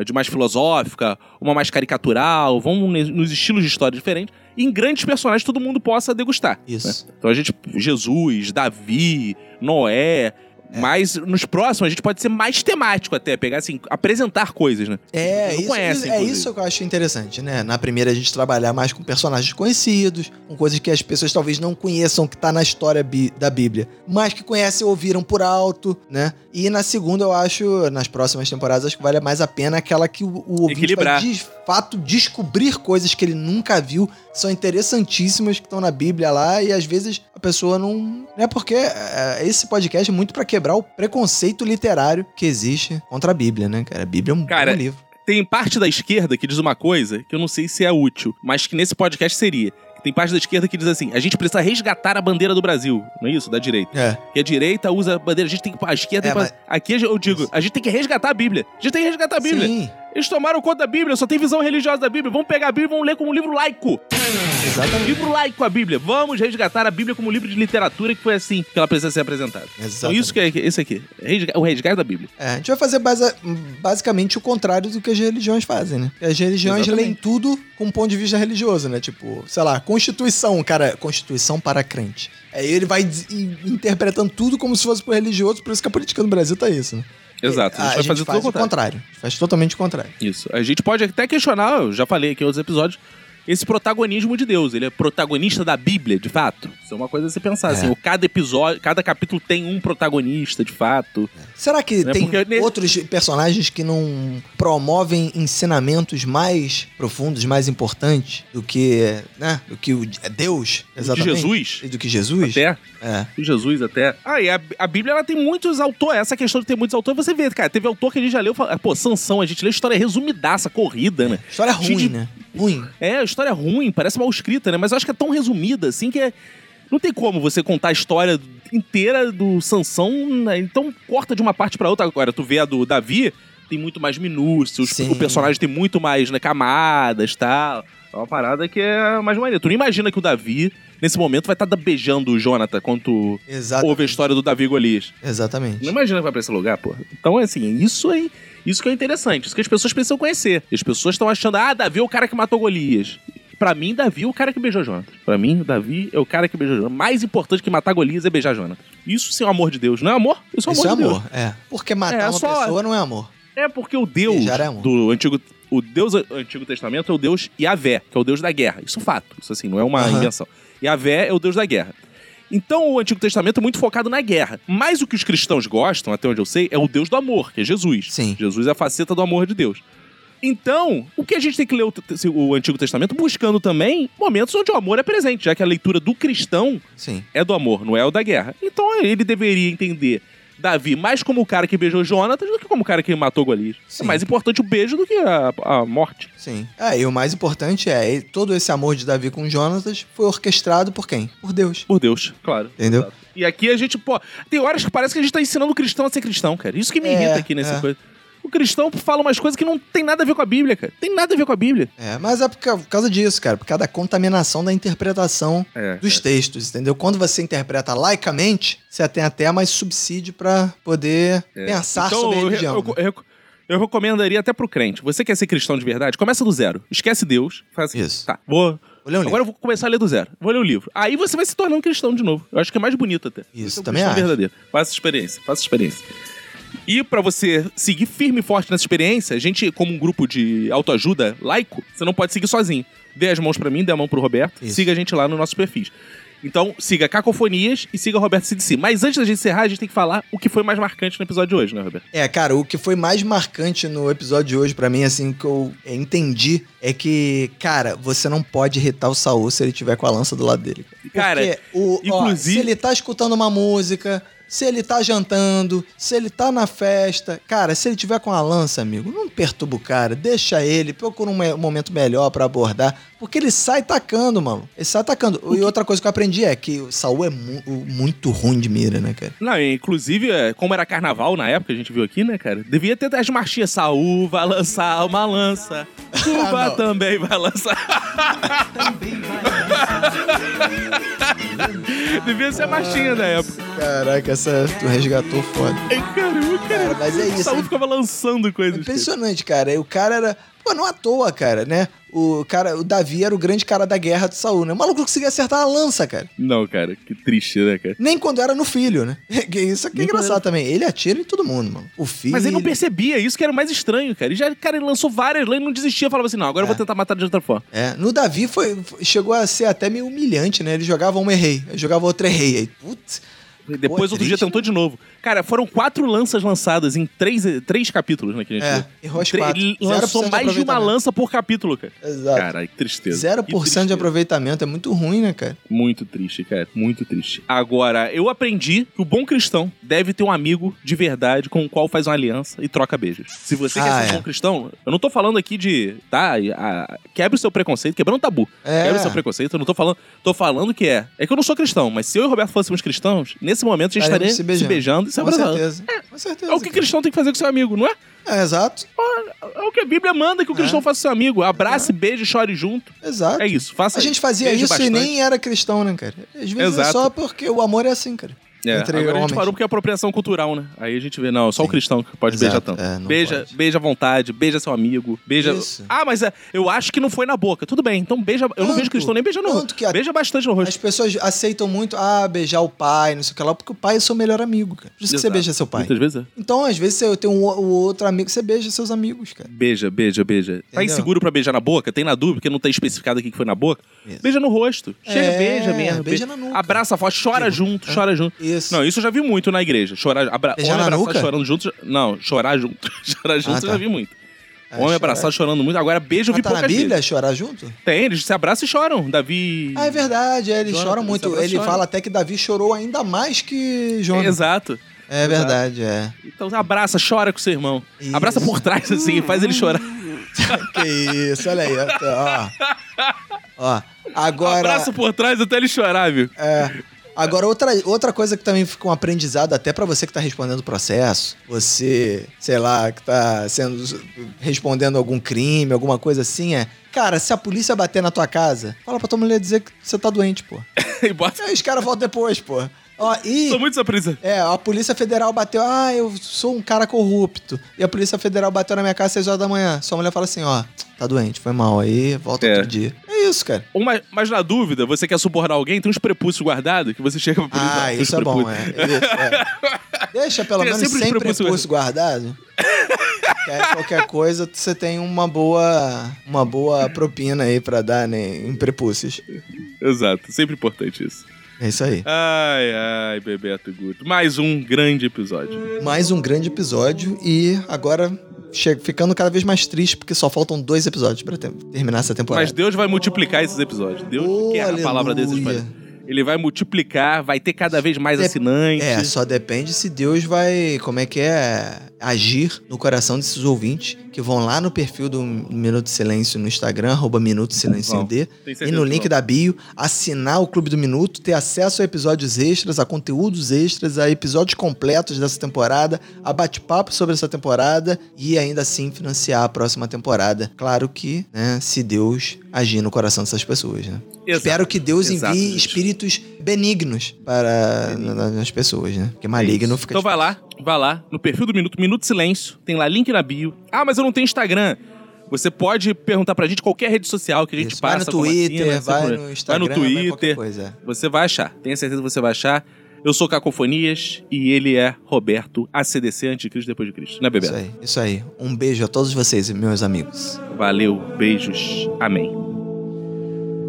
é de mais filosófica, uma mais caricatural. Vamos nos estilos de história diferentes. Em grandes personagens todo mundo possa degustar. Isso. Então a gente, Jesus, Davi, Noé. É. Mas nos próximos a gente pode ser mais temático até, pegar assim, apresentar coisas, né? É, Não isso, conhece, é isso que eu acho interessante, né? Na primeira a gente trabalhar mais com personagens conhecidos, com coisas que as pessoas talvez não conheçam que tá na história da Bíblia, mas que conhecem ou ouviram por alto, né? E na segunda eu acho, nas próximas temporadas, acho que vale mais a pena aquela que o, o ouvinte Equilibrar. vai fato descobrir coisas que ele nunca viu, são interessantíssimas, que estão na Bíblia lá, e às vezes a pessoa não... Né? Porque é, esse podcast é muito pra quebrar o preconceito literário que existe contra a Bíblia, né, cara? A Bíblia é um Cara, livro. Tem parte da esquerda que diz uma coisa que eu não sei se é útil, mas que nesse podcast seria. Tem parte da esquerda que diz assim: a gente precisa resgatar a bandeira do Brasil. Não é isso? Da direita. É. Que a direita usa a bandeira, a gente tem que. A esquerda É, tem que. Aqui eu digo, a gente tem que resgatar a Bíblia. A gente tem que resgatar a Bíblia. Sim, Eles tomaram conta da Bíblia, só tem visão religiosa da Bíblia. Vamos pegar a Bíblia e vamos ler como um livro laico. exatamente. Livro laico a Bíblia. Vamos resgatar a Bíblia como um livro de literatura que foi assim que ela precisa ser apresentada. Então Exatamente. isso que é esse aqui. O resgate da Bíblia. É, a gente vai fazer basicamente o contrário do que as religiões fazem, né? As religiões Exatamente. leem tudo com um ponto de vista religioso, né? Tipo, sei lá, Constituição, cara, Constituição para crente. Aí ele vai interpretando tudo como se fosse pro religioso, por isso que a política no Brasil tá isso, né? Exato. A gente a vai gente fazer faz tudo o contrário. Gente faz totalmente o contrário. Isso. A gente pode até questionar, eu já falei aqui em outros episódios, esse protagonismo de Deus. Ele é protagonista da Bíblia, de fato. Isso é uma coisa a se pensar. É. Assim, cada episódio, cada capítulo tem um protagonista, de fato. Será que Né, tem porque outros personagens que não promovem ensinamentos mais profundos, mais importantes do que, né? Do que o é Deus, exatamente? Jesus. E do que Jesus? Até. É. Jesus até. Ah, e a, a Bíblia ela tem muitos autores. Essa questão de ter muitos autores, você vê, cara, teve autor que a gente já leu. fala- Pô, Sansão, a gente lê história resumidaça, corrida, né? História ruim, de- né? Ruim. É, a história é ruim, parece mal escrita, né? Mas eu acho que é tão resumida, assim, que é... Não tem como você contar a história inteira do Sansão, né? então corta de uma parte pra outra. Agora, tu vê a do Davi, tem muito mais minúcias, Sim. o personagem tem muito mais né, camadas e tal. É uma parada que é mais maneira. Tu não imagina que o Davi, nesse momento, vai estar beijando o Jonathan quando Exatamente. ouve a história do Davi Golias. Exatamente. Não imagina que vai pra esse lugar, pô. Então, é assim, isso aí. Isso que é interessante, isso que as pessoas precisam conhecer. As pessoas estão achando, ah, Davi é o cara que matou Golias. Pra mim, Davi é o cara que beijou Jonathan. Pra mim, Davi é o cara que beijou Jonathan. Mais importante que matar Golias é beijar Jonathan. Isso sim é o amor de Deus. Não é amor? Isso é Isso é amor de amor, é. Porque matar É, uma só- pessoa não é amor. Deus. É porque o Deus é amor. do Antigo... O Deus do Antigo Testamento é o Deus Yahvé, que é o Deus da guerra. Isso é um fato. Isso assim, não é uma Aham. invenção. Yahvé é o Deus da guerra. Então o Antigo Testamento é muito focado na guerra. Mas o que os cristãos gostam, até onde eu sei, é o Deus do amor, que é Jesus. Sim. Jesus é a faceta do amor de Deus. Então, o que a gente tem que ler o, o Antigo Testamento buscando também momentos onde o amor é presente, já que a leitura do cristão Sim. é do amor, não é o da guerra. Então ele deveria entender Davi mais como o cara que beijou Jonatas do que como o cara que matou Golias. É mais importante o beijo do que a, a morte. Sim. É, e o mais importante é, todo esse amor de Davi com Jonatas foi orquestrado por quem? Por Deus. Por Deus, claro. Entendeu? Exato. E aqui a gente, pô, tem horas que parece que a gente tá ensinando o cristão a ser cristão, cara. Isso que me É, irrita aqui nessa é. coisa. O cristão fala umas coisas que não tem nada a ver com a Bíblia, cara. Tem nada a ver com a Bíblia. É, mas é por ca- por causa disso, cara, por causa da contaminação da interpretação É, dos textos, entendeu? Quando você interpreta laicamente, você tem até mais subsídio pra poder pensar sobre a eu, religião. eu, eu, eu recomendaria até pro crente. Você quer ser cristão de verdade? Começa do zero. Esquece Deus. Faz assim, Isso. Tá, vou. Vou ler um Agora eu vou começar a ler do zero. Vou ler o livro. Aí você vai se tornar um cristão de novo. Eu acho que é mais bonito até. Isso, é um também acho. verdadeiro. Faça experiência, faça experiência. E para você seguir firme e forte nessa experiência, a gente, como um grupo de autoajuda laico, você não pode seguir sozinho. Dê as mãos para mim, dê a mão pro Roberto, Isso. siga a gente lá no nosso perfis. Então, siga Cacofonias e siga Roberto CDC. Mas antes da gente encerrar, a gente tem que falar o que foi mais marcante no episódio de hoje, né, Roberto? É, cara, o que foi mais marcante no episódio de hoje, para mim, assim, que eu entendi é que, cara, você não pode irritar o Saul se ele tiver com a lança do lado dele. Cara, Porque, o, inclusive... Ó, se ele tá escutando uma música, se ele tá jantando, se ele tá na festa. Cara, se ele tiver com a lança, amigo, não perturba o cara, deixa ele, procura um momento melhor para abordar, porque ele sai tacando, mano. Ele sai tacando. E outra coisa que eu aprendi é que o Saul é mu muito ruim de mira, né, cara? Não, inclusive, é, como era carnaval na época, a gente viu aqui, né, cara? Devia ter as marchinhas. Saul vai lançar uma lança. Cuba ah, também vai lançar. também vai lançar. Devia ser a marchinha da época. Caraca, essa tu resgatou foda. Ai, caramba, cara. cara mas é isso. O Saúl ficava lançando coisas. Impressionante, cara. O cara era. Pô, não à toa, cara, né? O cara, o Davi era o grande cara da guerra do Saul, né? O maluco conseguia acertar a lança, cara. Não, cara, que triste, né, cara? Nem quando era no filho, né? Isso aqui é engraçado era... também. Ele atira em todo mundo, mano. O filho. Mas ele não percebia, isso que era mais estranho, cara. Ele já, cara, ele lançou várias lá e não desistia, falava assim: não, agora é. eu vou é. tentar matar de outra forma. É, no Davi foi, chegou a ser até meio humilhante, né? Ele jogava uma errei, jogava outra errei. Aí, putz. Depois, Pô, outro dia, tentou de novo. Cara, foram quatro lanças lançadas em três, três capítulos, né? Que a gente é, errou as quatro. Ele lançou mais de uma lança por capítulo, cara. Exato. Cara, que tristeza. 0% que tristeza. de aproveitamento é muito ruim, né, cara? Muito triste, cara. Muito triste. Agora, eu aprendi que o bom cristão deve ter um amigo de verdade com o qual faz uma aliança e troca beijos. Se você ah, quer ser um é. bom cristão, eu não tô falando aqui de. Tá, a, quebre o seu preconceito, quebrando um tabu. É. Quebre o seu preconceito, eu não tô falando. Tô falando que é. É que eu não sou cristão, mas se eu e o Roberto fôssemos cristãos, nesse momento a gente estaria se beijando, se beijando e se abraçando. Certeza. É, com certeza. É o que cristão tem que fazer com seu amigo, não é? É, exato. É o que a Bíblia manda que o cristão é. faça com seu amigo. Abrace, é. beije, chore junto. Exato. É isso. Faça A gente fazia isso bastante. e nem era cristão, né, cara? Às vezes Exato. é só porque o amor é assim, cara. É, entre agora homens. a gente parou porque é apropriação cultural, né? Aí a gente vê, não, só Sim. o cristão que pode Exato. beijar tanto. É, beija, pode. beija à vontade, beija seu amigo, beija. Isso. Ah, mas é, eu acho que não foi na boca. Tudo bem, então beija. Eu tanto, não vejo cristão nem beijando no rosto. A... Beija bastante no rosto. As pessoas aceitam muito, ah, beijar o pai, não sei o que lá, porque o pai é seu melhor amigo, cara. Por isso Exato. que você beija seu pai. Muitas vezes é. Então, às vezes, você tem um, o outro amigo, você beija seus amigos, cara. Beija, beija, beija. Tá Entendeu? Tá inseguro pra beijar na boca? Tem na dúvida, porque não tá especificado aqui que foi na boca? Isso. Beija no rosto. Chega, é, beija mesmo. Beija na nuca. Abraça forte, chora junto, chora junto. Isso. Não, isso eu já vi muito na igreja. Chorar, abra, homem abraçado chorando junto. Não, chorar junto. chorar junto ah, tá. eu já vi muito. É, homem chorar. abraçado chorando muito. Agora beijo eu vi tá poucas na Bíblia vezes. chorar junto? Tem, eles se abraçam e choram. Davi. Ah, é verdade, é, eles choram muito. Ele chora. fala até que Davi chorou ainda mais que Jonas. exato. É Exato. verdade, é. Então abraça, chora com seu irmão. Isso. Abraça por trás, assim, faz ele chorar. que isso, olha aí. Ó. ó. Agora. Abraça por trás até ele chorar, viu? É. Agora, outra, outra coisa que também fica um aprendizado, até para você que tá respondendo o processo, você, sei lá, que tá sendo respondendo algum crime, alguma coisa assim, é. Cara, se a polícia bater na tua casa, fala pra tua mulher dizer que você tá doente, pô. e bota... Aí os caras voltam depois, pô. Ó, e, Sou muito surpresa. É, a Polícia Federal bateu, ah, eu sou um cara corrupto. E a Polícia Federal bateu na minha casa às 6 horas da manhã. Sua mulher fala assim, ó, tá doente, foi mal aí, volta é. outro dia. É isso, cara. Uma, mas na dúvida, você quer subornar alguém, tem uns prepúcios guardados que você chega pra polícia. Ah, isso é bom, é. É. Deixa pelo menos sempre, prepúcio, prepúcio guardado. qualquer coisa, você tem uma boa, uma boa propina aí pra dar né, em prepúcios. Exato, sempre importante isso. É isso aí. Ai, ai, Bebeto Guto. Mais um grande episódio. Mais um grande episódio e agora ficando cada vez mais triste porque só faltam dois episódios para terminar essa temporada. Mas Deus vai multiplicar esses episódios. Deus oh, quer aleluia. a palavra desses ele vai multiplicar, vai ter cada vez mais Dep assinantes. É, só depende se Deus vai, como é que é, agir no coração desses ouvintes que vão lá no perfil do Minuto Silêncio no Instagram, arroba Minuto Silêncio D, e no link da bio, assinar o Clube do Minuto, ter acesso a episódios extras, a conteúdos extras, a episódios completos dessa temporada, a bate-papo sobre essa temporada e ainda assim financiar a próxima temporada. Claro que, né, se Deus agir no coração dessas pessoas, né? Exato. Espero que Deus envie espíritos benignos para Benigno. as pessoas, né? Porque maligno fica. Então vai lá, vai lá no perfil do Minuto, Minuto Silêncio, tem lá link na bio. Ah, mas eu não tenho Instagram. Você pode perguntar pra gente qualquer rede social que a gente Isso, passa. Vai no Twitter, vai no Instagram, vai no Twitter. Coisa. Você vai achar. Tenha certeza que você vai achar. Eu sou Cacofonias e ele é Roberto ACDC Anticristo depois de Cristo, né, Bebeto? Isso aí, isso aí. Um beijo a todos vocês, meus amigos. Valeu, beijos, amém.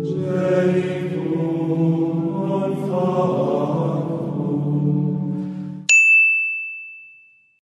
Genitum non